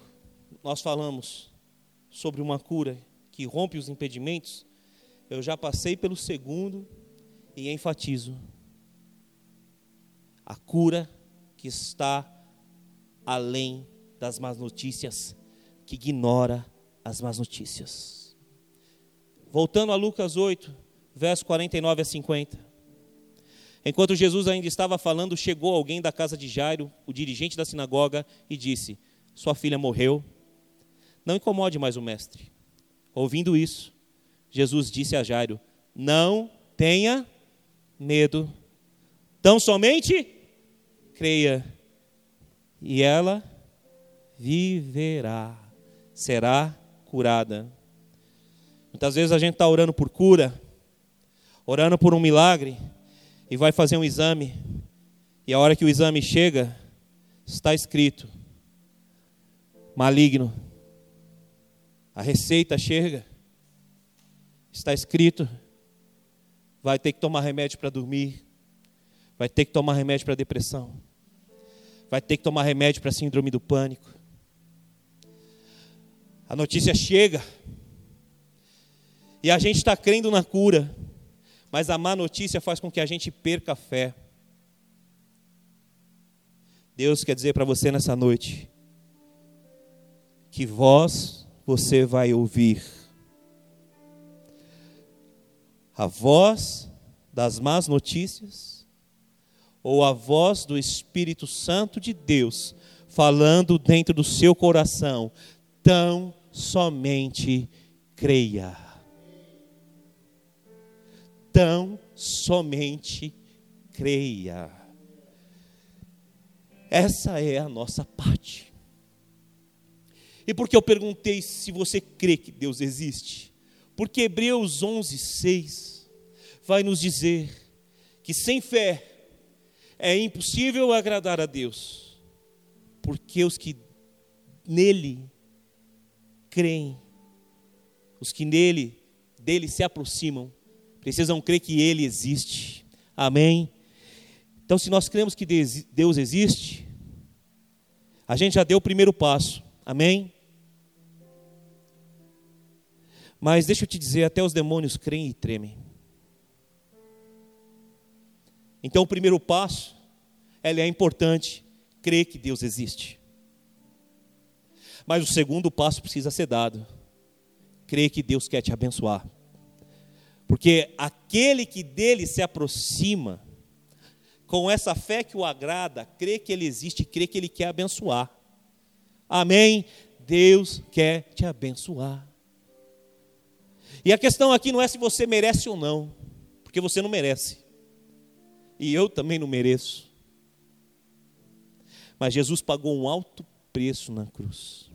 nós falamos sobre uma cura que rompe os impedimentos, eu já passei pelo segundo e enfatizo. A cura que está além das más notícias, que ignora as más notícias. Voltando a Lucas 8, verso 49 a 50. Enquanto Jesus ainda estava falando, chegou alguém da casa de Jairo, o dirigente da sinagoga, e disse: Sua filha morreu não incomode mais o mestre. Ouvindo isso, Jesus disse a Jairo: Não tenha medo, tão somente creia, e ela viverá, será curada. Muitas vezes a gente está orando por cura, orando por um milagre, e vai fazer um exame, e a hora que o exame chega, está escrito: maligno. A receita chega, está escrito, vai ter que tomar remédio para dormir, vai ter que tomar remédio para depressão, vai ter que tomar remédio para síndrome do pânico. A notícia chega, e a gente está crendo na cura, mas a má notícia faz com que a gente perca a fé. Deus quer dizer para você nessa noite que vós você vai ouvir a voz das más notícias ou a voz do Espírito Santo de Deus falando dentro do seu coração, tão somente creia. Tão somente creia. Essa é a nossa parte. E por que eu perguntei se você crê que Deus existe? Porque Hebreus 11, 6 vai nos dizer que sem fé é impossível agradar a Deus, porque os que nele creem, os que nele, dele se aproximam, precisam crer que ele existe. Amém? Então, se nós cremos que Deus existe, a gente já deu o primeiro passo. Amém? Mas deixa eu te dizer, até os demônios creem e tremem. Então o primeiro passo, ele é importante, crer que Deus existe. Mas o segundo passo precisa ser dado. Crer que Deus quer te abençoar. Porque aquele que dele se aproxima com essa fé que o agrada, crê que Ele existe, crê que Ele quer abençoar. Amém? Deus quer te abençoar. E a questão aqui não é se você merece ou não, porque você não merece. E eu também não mereço. Mas Jesus pagou um alto preço na cruz.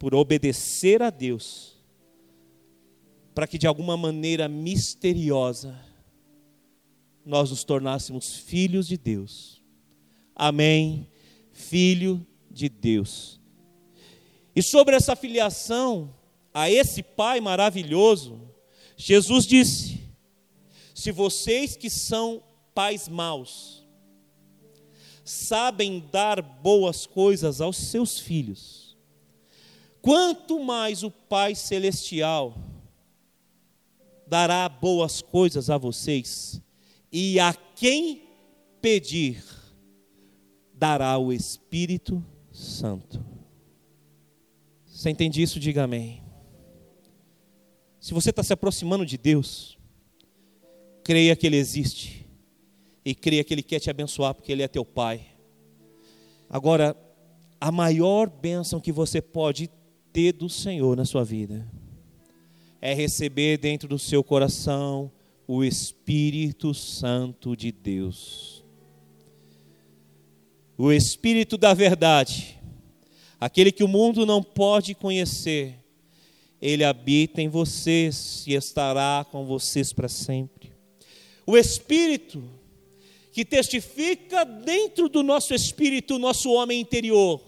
Por obedecer a Deus, para que de alguma maneira misteriosa nós nos tornássemos filhos de Deus. Amém. Filho de Deus. E sobre essa filiação a esse Pai maravilhoso, Jesus disse: Se vocês que são pais maus, sabem dar boas coisas aos seus filhos, quanto mais o Pai Celestial dará boas coisas a vocês e a quem pedir, dará o Espírito Santo. Você entende isso? Diga amém. Se você está se aproximando de Deus, creia que Ele existe e creia que Ele quer te abençoar, porque Ele é teu Pai. Agora, a maior bênção que você pode ter do Senhor na sua vida é receber dentro do seu coração o Espírito Santo de Deus. O Espírito da verdade, aquele que o mundo não pode conhecer, ele habita em vocês e estará com vocês para sempre. O Espírito que testifica dentro do nosso espírito, nosso homem interior,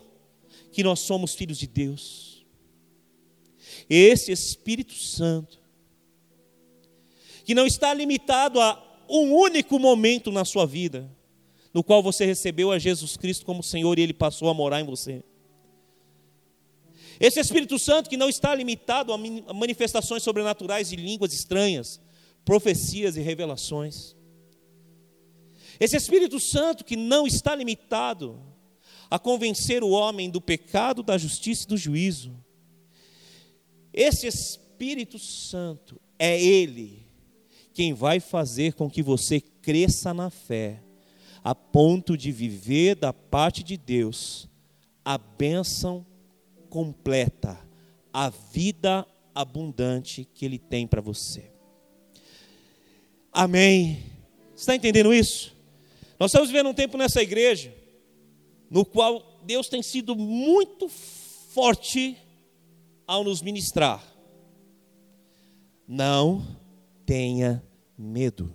que nós somos filhos de Deus. Esse Espírito Santo que não está limitado a um único momento na sua vida, no qual você recebeu a Jesus Cristo como Senhor e Ele passou a morar em você. Esse Espírito Santo que não está limitado a manifestações sobrenaturais de línguas estranhas, profecias e revelações. Esse Espírito Santo que não está limitado a convencer o homem do pecado, da justiça e do juízo. Esse Espírito Santo é Ele quem vai fazer com que você cresça na fé, a ponto de viver da parte de Deus a bênção completa, a vida abundante que Ele tem para você. Amém. Você está entendendo isso? Nós estamos vivendo um tempo nessa igreja no qual Deus tem sido muito forte ao nos ministrar. Não tenha medo.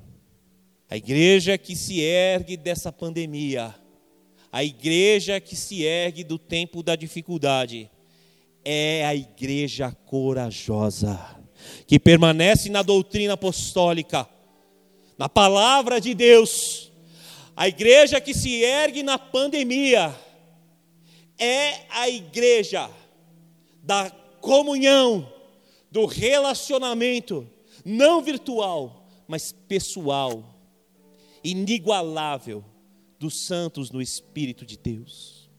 A igreja que se ergue dessa pandemia, a igreja que se ergue do tempo da dificuldade, é a igreja corajosa, que permanece na doutrina apostólica, na palavra de Deus. A igreja que se ergue na pandemia é a igreja da comunhão, do relacionamento, não virtual, mas pessoal, inigualável dos santos no Espírito de Deus.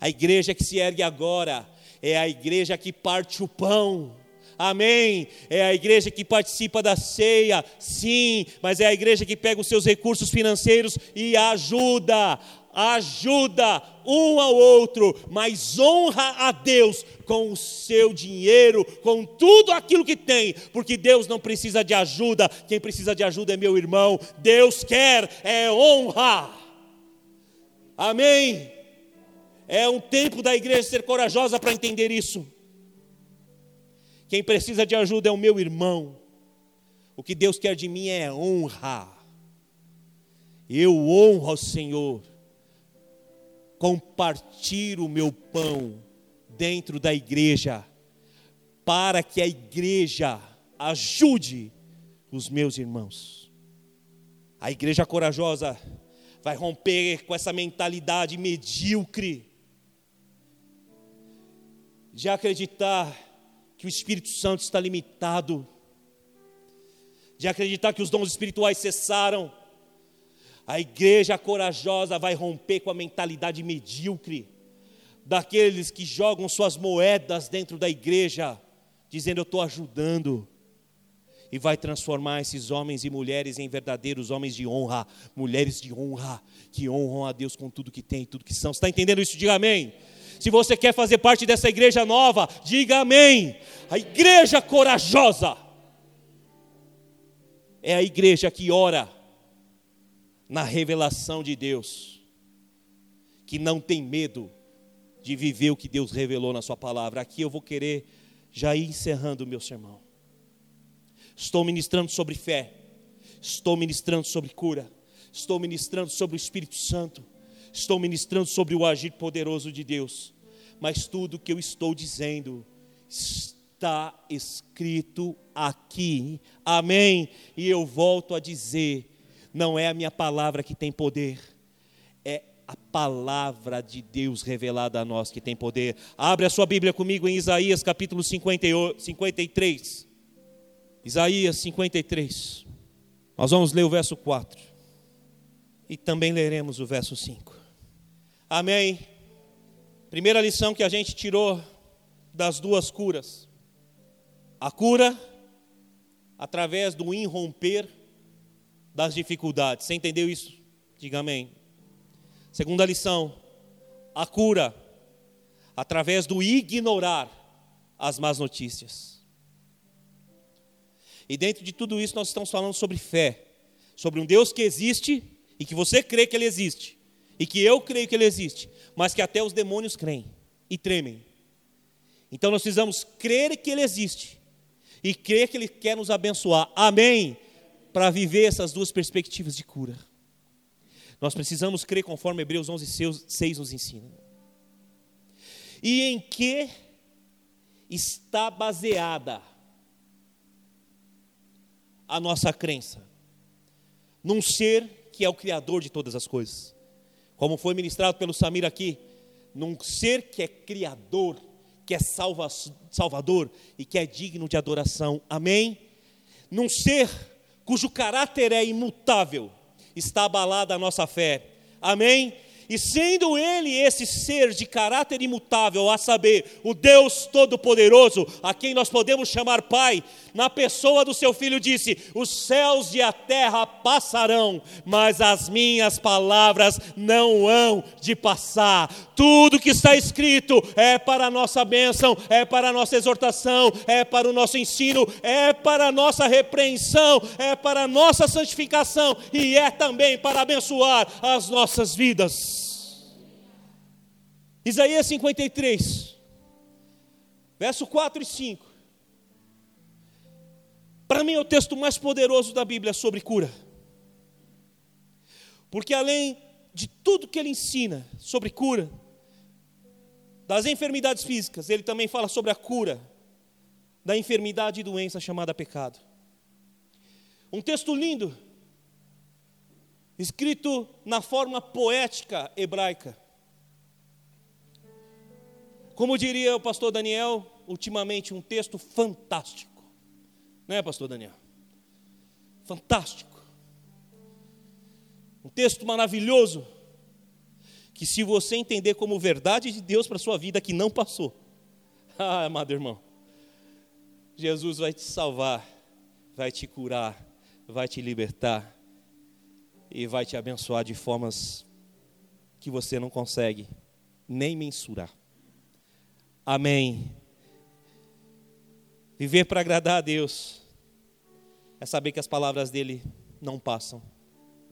A igreja que se ergue agora é a igreja que parte o pão. Amém. É a igreja que participa da ceia, sim, mas é a igreja que pega os seus recursos financeiros e ajuda ajuda um ao outro, mas honra a Deus com o seu dinheiro, com tudo aquilo que tem, porque Deus não precisa de ajuda, quem precisa de ajuda é meu irmão. Deus quer é honra. Amém. É um tempo da igreja ser corajosa para entender isso. Quem precisa de ajuda é o meu irmão. O que Deus quer de mim é honra. Eu honro ao Senhor compartilho o meu pão dentro da igreja, para que a igreja ajude os meus irmãos. A igreja corajosa vai romper com essa mentalidade medíocre de acreditar que o Espírito Santo está limitado, de acreditar que os dons espirituais cessaram, a igreja corajosa vai romper com a mentalidade medíocre daqueles que jogam suas moedas dentro da igreja, dizendo: Eu estou ajudando. e vai transformar esses homens e mulheres em verdadeiros homens de honra, mulheres de honra, que honram a Deus com tudo que tem, tudo que são. Você está entendendo isso? Diga amém. Se você quer fazer parte dessa igreja nova, diga amém. A igreja corajosa é a igreja que ora na revelação de Deus, que não tem medo de viver o que Deus revelou na Sua palavra. Aqui eu vou querer já ir encerrando o meu sermão. Estou ministrando sobre fé, estou ministrando sobre cura, estou ministrando sobre o Espírito Santo, estou ministrando sobre o agir poderoso de Deus, mas tudo que eu estou dizendo está escrito aqui, amém? E eu volto a dizer: não é a minha palavra que tem poder, é a palavra de Deus revelada a nós que tem poder. Abre a sua Bíblia comigo em Isaías capítulo 58, 53. Isaías 53. Nós vamos ler o verso 4. E também leremos o verso 5. Amém. Primeira lição que a gente tirou das duas curas. A cura através do irromper das dificuldades. Você entendeu isso? Diga amém. Segunda lição: a cura através do ignorar as más notícias. E dentro de tudo isso nós estamos falando sobre fé, sobre um Deus que existe e que você crê que ele existe, e que eu creio que ele existe, mas que até os demônios creem e tremem. Então nós precisamos crer que ele existe e crer que ele quer nos abençoar. Amém. Para viver essas duas perspectivas de cura. Nós precisamos crer conforme Hebreus 11, 6 nos ensina. E em que está baseada a nossa crença num ser que é o Criador de todas as coisas. Como foi ministrado pelo Samir aqui, num ser que é Criador, que é salva, Salvador e que é digno de adoração. Amém? Num ser cujo caráter é imutável, está abalada a nossa fé. Amém? E sendo ele esse ser de caráter imutável, a saber, o Deus Todo-Poderoso, a quem nós podemos chamar Pai, na pessoa do seu filho disse: Os céus e a terra passarão, mas as minhas palavras não hão de passar. Tudo que está escrito é para a nossa bênção, é para a nossa exortação, é para o nosso ensino, é para a nossa repreensão, é para a nossa santificação e é também para abençoar as nossas vidas. Isaías 53, verso 4 e 5. Para mim é o texto mais poderoso da Bíblia sobre cura. Porque além de tudo que ele ensina sobre cura, das enfermidades físicas, ele também fala sobre a cura da enfermidade e doença chamada pecado. Um texto lindo, escrito na forma poética hebraica. Como diria o pastor Daniel, ultimamente um texto fantástico. Né, pastor Daniel? Fantástico. Um texto maravilhoso que se você entender como verdade de Deus para sua vida que não passou. [laughs] Ah, amado irmão. Jesus vai te salvar, vai te curar, vai te libertar e vai te abençoar de formas que você não consegue nem mensurar. Amém. Viver para agradar a Deus é saber que as palavras dele não passam,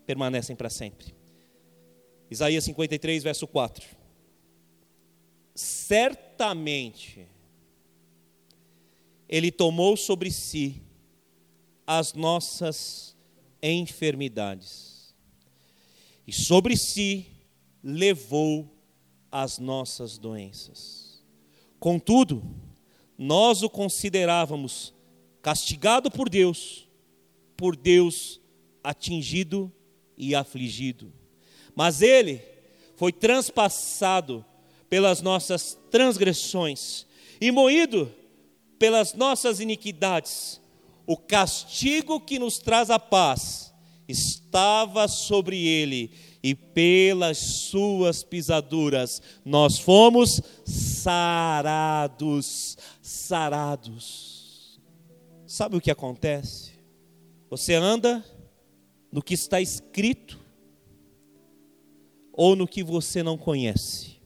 permanecem para sempre. Isaías 53, verso 4. Certamente ele tomou sobre si as nossas enfermidades, e sobre si levou as nossas doenças. Contudo, nós o considerávamos castigado por Deus, por Deus atingido e afligido. Mas ele foi transpassado pelas nossas transgressões e moído pelas nossas iniquidades. O castigo que nos traz a paz estava sobre ele e pelas suas pisaduras nós fomos sarados, sarados. Sabe o que acontece? Você anda no que está escrito ou no que você não conhece?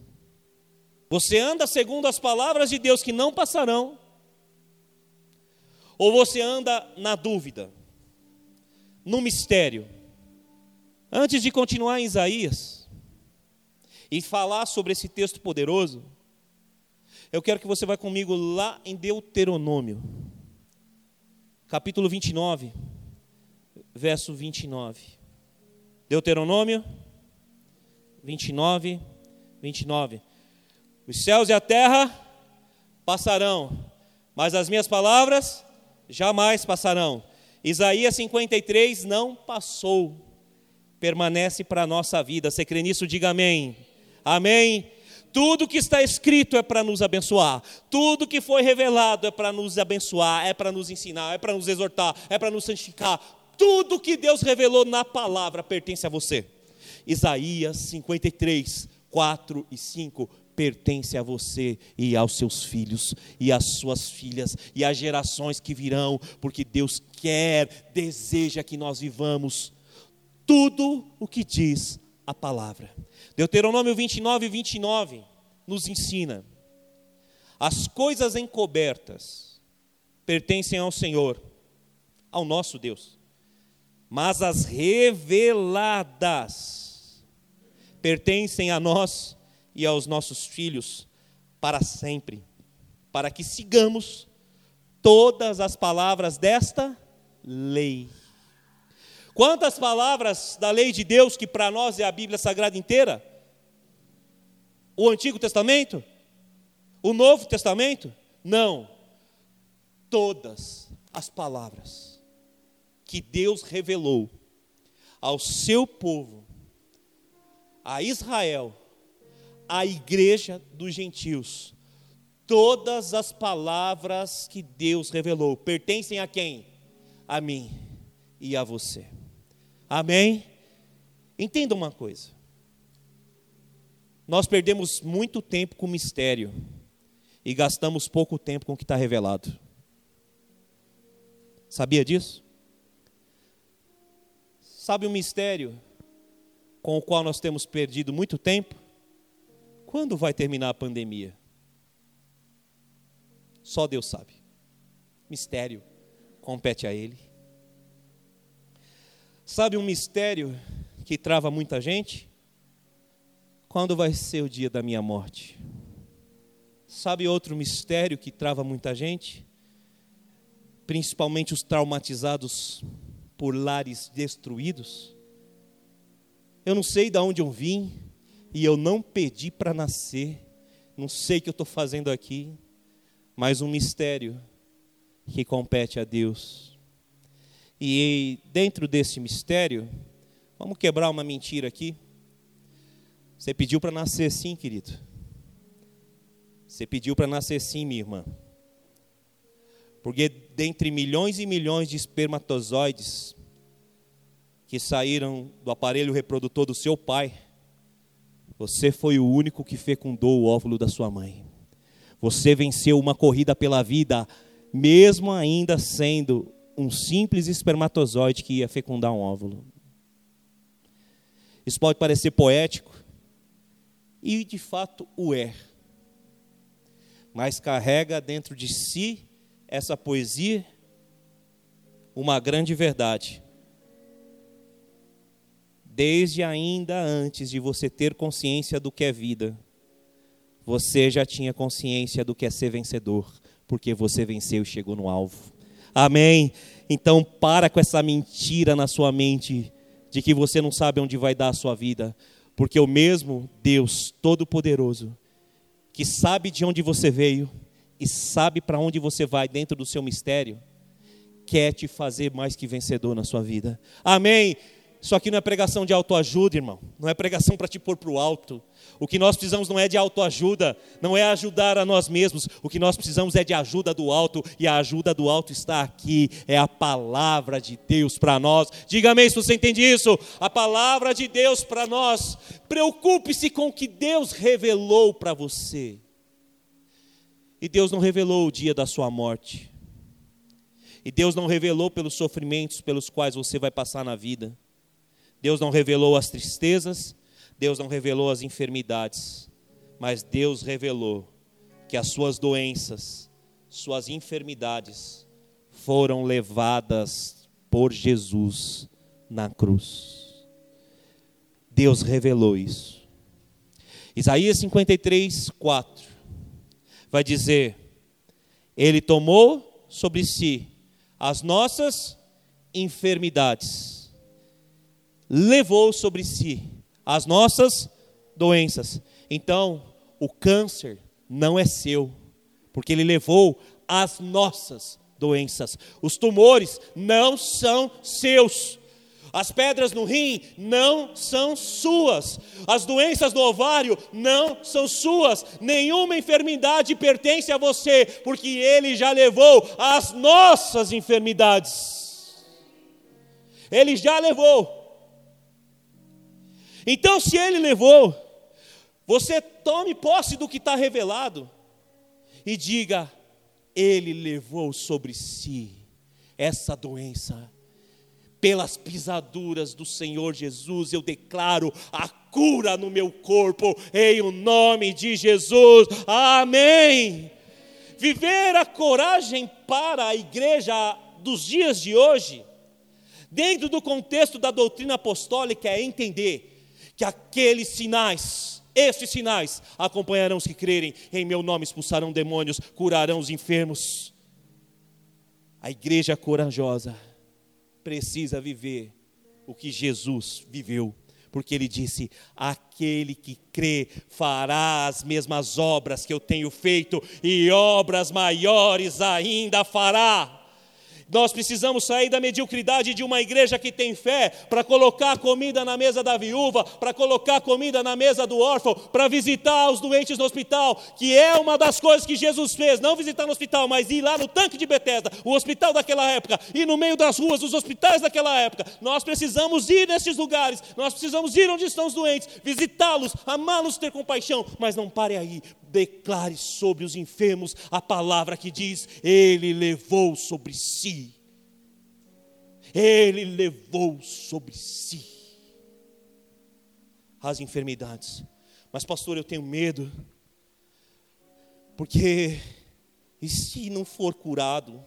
Você anda segundo as palavras de Deus que não passarão, ou você anda na dúvida, no mistério? Antes de continuar em Isaías e falar sobre esse texto poderoso, eu quero que você vá comigo lá em Deuteronômio, capítulo 29, verso 29. Deuteronômio 29, 29. Os céus e a terra passarão, mas as minhas palavras jamais passarão. Isaías 53 não passou, permanece para a nossa vida. Você crê nisso? Diga amém. Amém. Tudo que está escrito é para nos abençoar. Tudo que foi revelado é para nos abençoar, é para nos ensinar, é para nos exortar, é para nos santificar. Tudo que Deus revelou na palavra pertence a você. Isaías 53, 4 e 5 pertence a você e aos seus filhos e às suas filhas e às gerações que virão, porque Deus quer, deseja que nós vivamos tudo o que diz a palavra. Deuteronômio 29, 29 nos ensina: as coisas encobertas pertencem ao Senhor, ao nosso Deus, mas as reveladas pertencem a nós e aos nossos filhos para sempre, para que sigamos todas as palavras desta lei. Quantas palavras da lei de Deus, que para nós é a Bíblia Sagrada inteira? O Antigo Testamento? O Novo Testamento? Não. Todas as palavras que Deus revelou ao seu povo, a Israel, a igreja dos gentios, todas as palavras que Deus revelou pertencem a quem? A mim e a você. Amém? Entenda uma coisa. Nós perdemos muito tempo com mistério e gastamos pouco tempo com o que está revelado. Sabia disso? Sabe o mistério com o qual nós temos perdido muito tempo? Quando vai terminar a pandemia? Só Deus sabe. Mistério compete a Ele. Sabe um mistério que trava muita gente? Quando vai ser o dia da minha morte? Sabe outro mistério que trava muita gente? Principalmente os traumatizados por lares destruídos. Eu não sei de onde eu vim e eu não pedi para nascer. Não sei o que eu estou fazendo aqui, mas um mistério que compete a Deus e dentro desse mistério, vamos quebrar uma mentira aqui. Você pediu para nascer sim, querido. Você pediu para nascer sim, minha irmã. Porque dentre milhões e milhões de espermatozoides que saíram do aparelho reprodutor do seu pai, você foi o único que fecundou o óvulo da sua mãe. Você venceu uma corrida pela vida, mesmo ainda sendo um simples espermatozoide que ia fecundar um óvulo. Isso pode parecer poético, e de fato o é. Mas carrega dentro de si essa poesia uma grande verdade. Desde ainda antes de você ter consciência do que é vida, você já tinha consciência do que é ser vencedor, porque você venceu e chegou no alvo. Amém? Então, para com essa mentira na sua mente de que você não sabe onde vai dar a sua vida, porque o mesmo Deus Todo-Poderoso, que sabe de onde você veio e sabe para onde você vai dentro do seu mistério, quer te fazer mais que vencedor na sua vida. Amém? Isso aqui não é pregação de autoajuda, irmão. Não é pregação para te pôr para o alto. O que nós precisamos não é de autoajuda, não é ajudar a nós mesmos. O que nós precisamos é de ajuda do alto, e a ajuda do alto está aqui. É a palavra de Deus para nós. Diga amém se você entende isso. A palavra de Deus para nós. Preocupe-se com o que Deus revelou para você. E Deus não revelou o dia da sua morte. E Deus não revelou pelos sofrimentos pelos quais você vai passar na vida. Deus não revelou as tristezas, Deus não revelou as enfermidades, mas Deus revelou que as suas doenças, suas enfermidades foram levadas por Jesus na cruz. Deus revelou isso. Isaías 53, 4 vai dizer: Ele tomou sobre si as nossas enfermidades, levou sobre si as nossas doenças. Então, o câncer não é seu, porque ele levou as nossas doenças. Os tumores não são seus. As pedras no rim não são suas. As doenças do ovário não são suas. Nenhuma enfermidade pertence a você, porque Ele já levou as nossas enfermidades. Ele já levou. Então, se Ele levou, você tome posse do que está revelado e diga: Ele levou sobre si essa doença pelas pisaduras do Senhor Jesus, eu declaro a cura no meu corpo, em o nome de Jesus, amém. Viver a coragem para a igreja dos dias de hoje, dentro do contexto da doutrina apostólica, é entender que aqueles sinais, esses sinais, acompanharão os que crerem, em meu nome expulsarão demônios, curarão os enfermos. A igreja corajosa precisa viver o que Jesus viveu, porque ele disse: Aquele que crê fará as mesmas obras que eu tenho feito, e obras maiores ainda fará. Nós precisamos sair da mediocridade de uma igreja que tem fé para colocar comida na mesa da viúva, para colocar comida na mesa do órfão, para visitar os doentes no hospital, que é uma das coisas que Jesus fez, não visitar no hospital, mas ir lá no tanque de Betesda, o hospital daquela época, e no meio das ruas, os hospitais daquela época. Nós precisamos ir nesses lugares, nós precisamos ir onde estão os doentes, visitá-los, amá-los, ter compaixão, mas não pare aí, declare sobre os enfermos a palavra que diz: Ele levou sobre si. Ele levou sobre si as enfermidades. Mas, pastor, eu tenho medo, porque e se não for curado?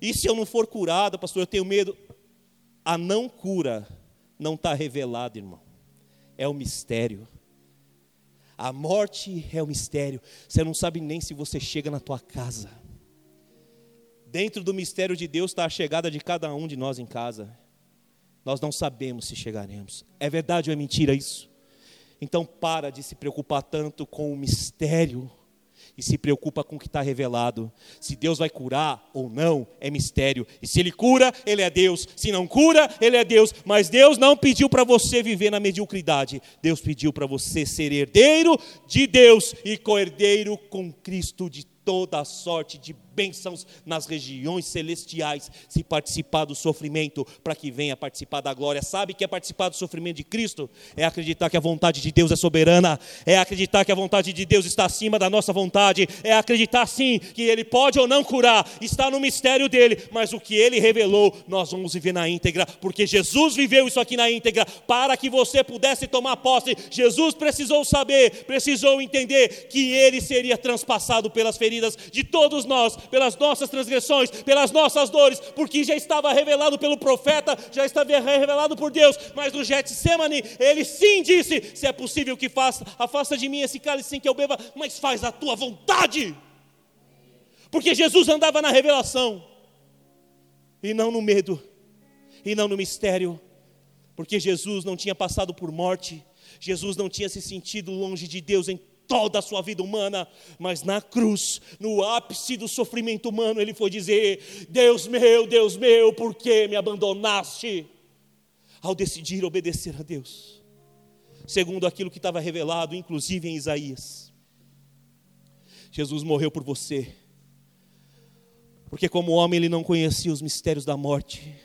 E se eu não for curado, pastor, eu tenho medo. A não cura não está revelada, irmão. É o um mistério. A morte é um mistério. Você não sabe nem se você chega na tua casa. Dentro do mistério de Deus está a chegada de cada um de nós em casa. Nós não sabemos se chegaremos. É verdade ou é mentira isso? Então para de se preocupar tanto com o mistério e se preocupa com o que está revelado. Se Deus vai curar ou não, é mistério. E se Ele cura, Ele é Deus. Se não cura, Ele é Deus. Mas Deus não pediu para você viver na mediocridade. Deus pediu para você ser herdeiro de Deus e co-herdeiro com Cristo de toda sorte de bênçãos nas regiões celestiais, se participar do sofrimento, para que venha participar da glória. Sabe que é participar do sofrimento de Cristo? É acreditar que a vontade de Deus é soberana, é acreditar que a vontade de Deus está acima da nossa vontade, é acreditar sim que Ele pode ou não curar, está no mistério dele, mas o que Ele revelou, nós vamos viver na íntegra, porque Jesus viveu isso aqui na íntegra, para que você pudesse tomar posse. Jesus precisou saber, precisou entender que Ele seria transpassado pelas feridas de todos nós, pelas nossas transgressões, pelas nossas dores, porque já estava revelado pelo profeta, já estava revelado por Deus, mas no Getsemane, ele sim disse: se é possível que faça, afasta de mim esse cálice sem que eu beba, mas faz a tua vontade. Porque Jesus andava na revelação, e não no medo, e não no mistério, porque Jesus não tinha passado por morte, Jesus não tinha se sentido longe de Deus em toda a sua vida humana, mas na cruz, no ápice do sofrimento humano, ele foi dizer: Deus meu, Deus meu, por que me abandonaste? Ao decidir obedecer a Deus, segundo aquilo que estava revelado, inclusive em Isaías. Jesus morreu por você, porque como homem ele não conhecia os mistérios da morte,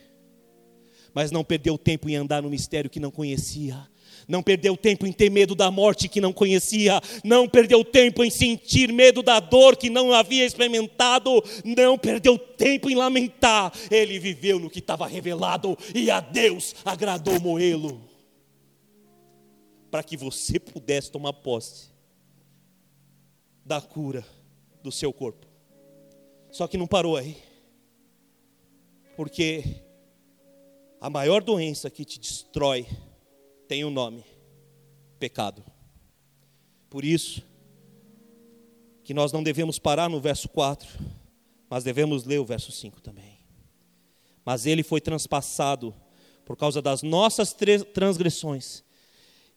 mas não perdeu tempo em andar no mistério que não conhecia. Não perdeu tempo em ter medo da morte que não conhecia, não perdeu tempo em sentir medo da dor que não havia experimentado, não perdeu tempo em lamentar. Ele viveu no que estava revelado e a Deus agradou moê-lo. Para que você pudesse tomar posse da cura do seu corpo. Só que não parou aí. Porque a maior doença que te destrói tem um nome: pecado. Por isso, que nós não devemos parar no verso 4, mas devemos ler o verso 5 também. Mas ele foi transpassado por causa das nossas transgressões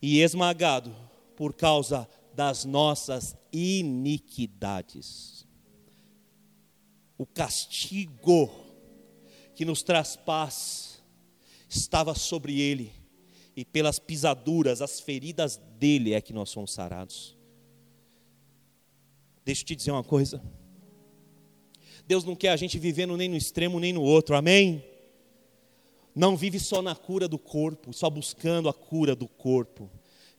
e esmagado por causa das nossas iniquidades. O castigo que nos traz paz estava sobre ele e pelas pisaduras, as feridas dele é que nós somos sarados. Deixa eu te dizer uma coisa. Deus não quer a gente vivendo nem no extremo nem no outro, amém? Não vive só na cura do corpo, só buscando a cura do corpo.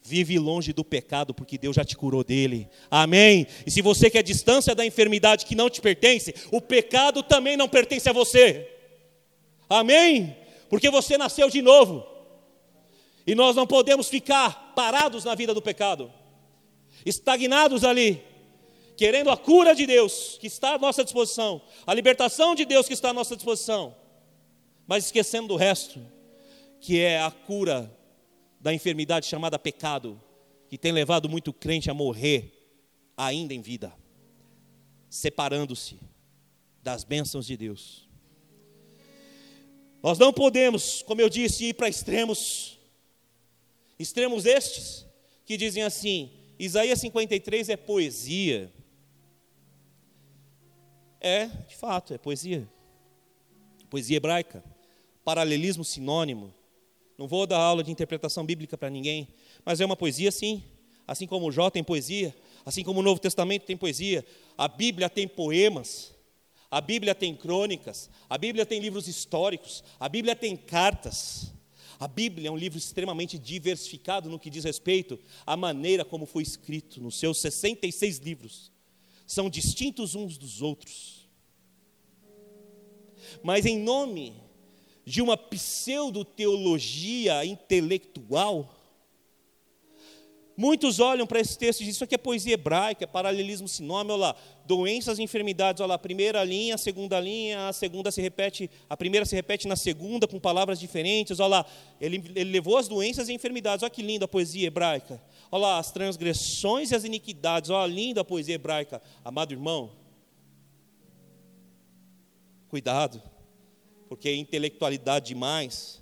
Vive longe do pecado, porque Deus já te curou dele. Amém? E se você quer distância da enfermidade que não te pertence, o pecado também não pertence a você. Amém? Porque você nasceu de novo. E nós não podemos ficar parados na vida do pecado, estagnados ali, querendo a cura de Deus que está à nossa disposição, a libertação de Deus que está à nossa disposição, mas esquecendo do resto, que é a cura da enfermidade chamada pecado, que tem levado muito crente a morrer ainda em vida, separando-se das bênçãos de Deus. Nós não podemos, como eu disse, ir para extremos Extremos estes que dizem assim: Isaías 53 é poesia. É, de fato, é poesia. Poesia hebraica. Paralelismo sinônimo. Não vou dar aula de interpretação bíblica para ninguém, mas é uma poesia sim. Assim como o Jó tem poesia, assim como o Novo Testamento tem poesia, a Bíblia tem poemas, a Bíblia tem crônicas, a Bíblia tem livros históricos, a Bíblia tem cartas. A Bíblia é um livro extremamente diversificado no que diz respeito à maneira como foi escrito, nos seus 66 livros. São distintos uns dos outros. Mas em nome de uma pseudo-teologia intelectual, Muitos olham para esse texto e dizem, isso aqui é poesia hebraica, é paralelismo sinônimo, olha lá, doenças e enfermidades, olha lá, primeira linha, segunda linha, a segunda se repete, a primeira se repete na segunda com palavras diferentes, olha lá, ele, ele levou as doenças e enfermidades, olha que linda a poesia hebraica, olha lá, as transgressões e as iniquidades, olha linda a poesia hebraica, amado irmão, cuidado, porque intelectualidade demais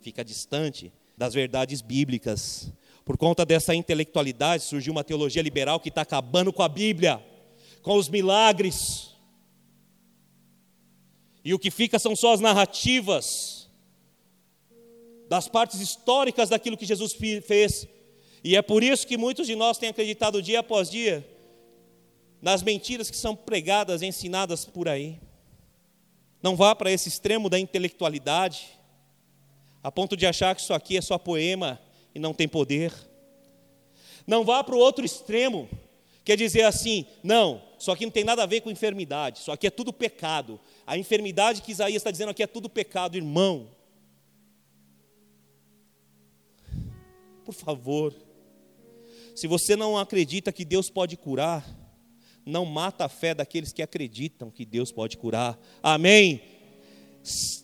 fica distante das verdades bíblicas, por conta dessa intelectualidade, surgiu uma teologia liberal que está acabando com a Bíblia, com os milagres. E o que fica são só as narrativas das partes históricas daquilo que Jesus fez. E é por isso que muitos de nós têm acreditado dia após dia nas mentiras que são pregadas, ensinadas por aí. Não vá para esse extremo da intelectualidade, a ponto de achar que isso aqui é só poema e não tem poder. Não vá para o outro extremo, quer dizer assim, não, isso aqui não tem nada a ver com enfermidade, isso aqui é tudo pecado. A enfermidade que Isaías está dizendo aqui é tudo pecado, irmão. Por favor, se você não acredita que Deus pode curar, não mata a fé daqueles que acreditam que Deus pode curar. Amém?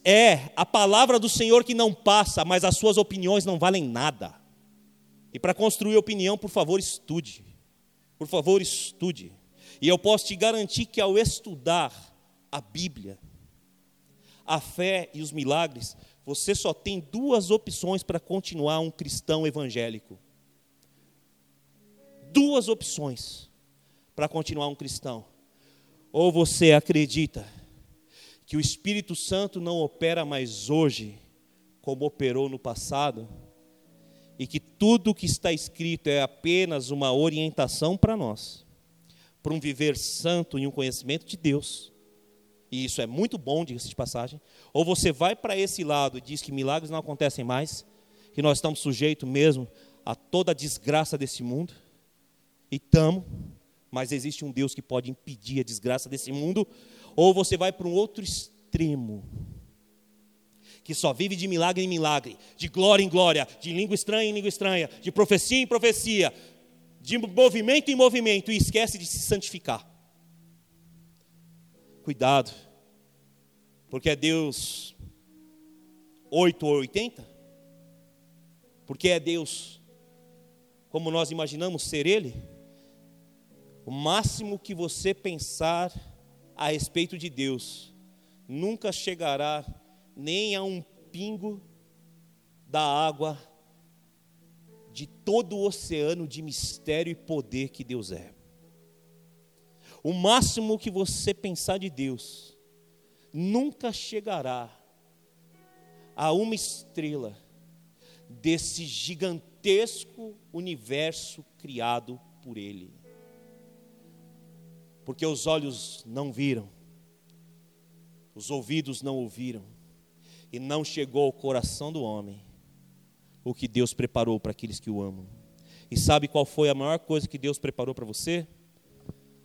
É a palavra do Senhor que não passa, mas as suas opiniões não valem nada. E para construir opinião, por favor, estude. Por favor, estude. E eu posso te garantir que ao estudar a Bíblia, a fé e os milagres, você só tem duas opções para continuar um cristão evangélico. Duas opções para continuar um cristão. Ou você acredita que o Espírito Santo não opera mais hoje como operou no passado, e que tudo o que está escrito é apenas uma orientação para nós, para um viver santo e um conhecimento de Deus. e isso é muito bom, diga-se de passagem, ou você vai para esse lado e diz que milagres não acontecem mais, que nós estamos sujeitos mesmo a toda a desgraça desse mundo, e estamos, mas existe um Deus que pode impedir a desgraça desse mundo, ou você vai para um outro extremo, que só vive de milagre em milagre, de glória em glória, de língua estranha em língua estranha, de profecia em profecia, de movimento em movimento, e esquece de se santificar. Cuidado, porque é Deus 8 ou 80? Porque é Deus como nós imaginamos ser Ele? O máximo que você pensar a respeito de Deus nunca chegará nem a um pingo da água de todo o oceano de mistério e poder que Deus é. O máximo que você pensar de Deus nunca chegará a uma estrela desse gigantesco universo criado por Ele. Porque os olhos não viram, os ouvidos não ouviram, e não chegou ao coração do homem o que Deus preparou para aqueles que o amam. E sabe qual foi a maior coisa que Deus preparou para você?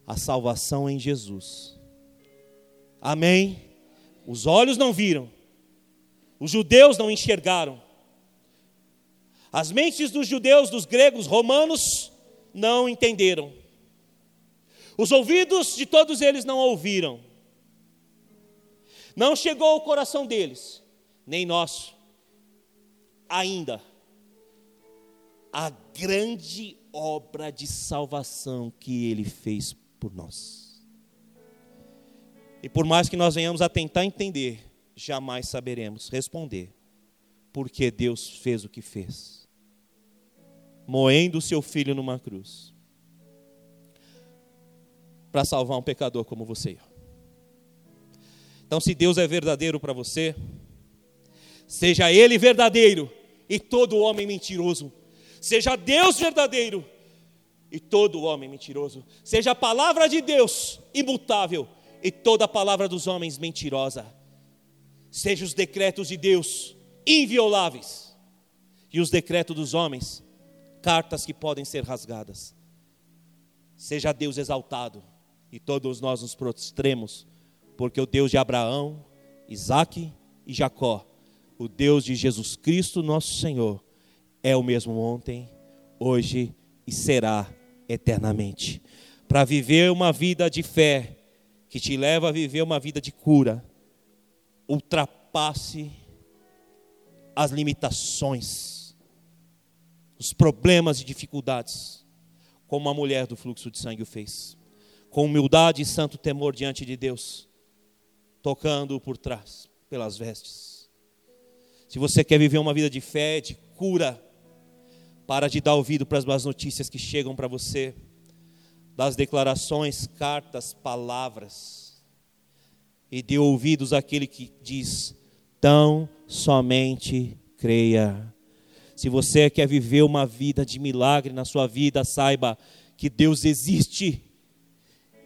a salvação em Jesus. Amém? Os olhos não viram, os judeus não enxergaram, as mentes dos judeus, dos gregos, romanos não entenderam, os ouvidos de todos eles não ouviram, não chegou ao coração deles, nem nosso, ainda, a grande obra de salvação que ele fez por nós. E por mais que nós venhamos a tentar entender, jamais saberemos responder porque Deus fez o que fez, moendo o seu filho numa cruz, para salvar um pecador como você. Então, se Deus é verdadeiro para você, seja Ele verdadeiro e todo homem mentiroso, seja Deus verdadeiro e todo homem mentiroso. Seja a palavra de Deus imutável e toda a palavra dos homens mentirosa. Seja os decretos de Deus invioláveis e os decretos dos homens cartas que podem ser rasgadas. Seja Deus exaltado e todos nós nos prostremos, porque o Deus de Abraão, Isaque e Jacó, o Deus de Jesus Cristo, nosso Senhor, é o mesmo ontem, hoje e será eternamente. Para viver uma vida de fé, que te leva a viver uma vida de cura, ultrapasse as limitações, os problemas e dificuldades, como a mulher do fluxo de sangue o fez, com humildade e santo temor diante de Deus, tocando por trás, pelas vestes. Se você quer viver uma vida de fé, de cura, para de dar ouvido para as más notícias que chegam para você, das declarações, cartas, palavras, e dê ouvidos àquele que diz: tão somente creia. Se você quer viver uma vida de milagre na sua vida, saiba que Deus existe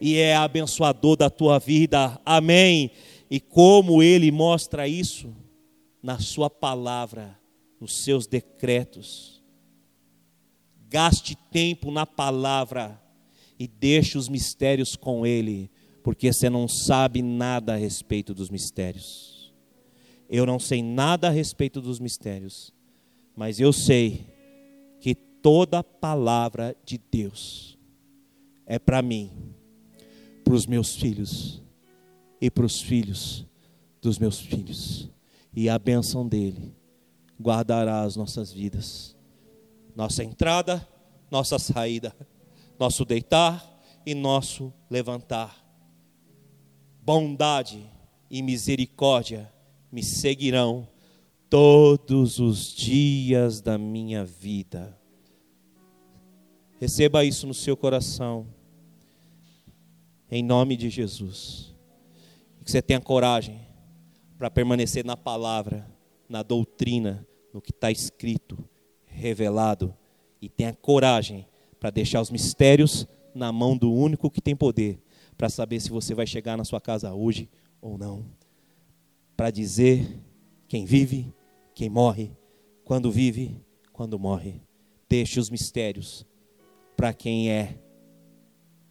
e é abençoador da tua vida. Amém. E como ele mostra isso na sua palavra, nos seus decretos Gaste tempo na palavra e deixe os mistérios com Ele, porque você não sabe nada a respeito dos mistérios. Eu não sei nada a respeito dos mistérios, mas eu sei que toda palavra de Deus é para mim, para os meus filhos e para os filhos dos meus filhos, e a bênção dele guardará as nossas vidas nossa entrada, nossa saída, nosso deitar e nosso levantar. Bondade e misericórdia me seguirão todos os dias da minha vida. Receba isso no seu coração, em nome de Jesus. Que você tenha coragem para permanecer na palavra, na doutrina, no que está escrito revelado e tenha coragem para deixar os mistérios na mão do único que tem poder para saber se você vai chegar na sua casa hoje ou não, para dizer quem vive, quem morre, quando vive, quando morre. Deixe os mistérios para quem é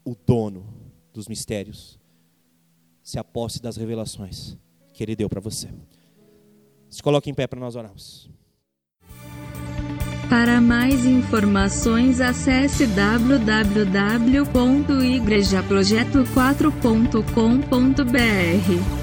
o dono dos mistérios. Se aposte das revelações que Ele deu para você. Se coloque em pé para nós orarmos. Para mais informações, acesse www.igrejaprojeto4.com.br.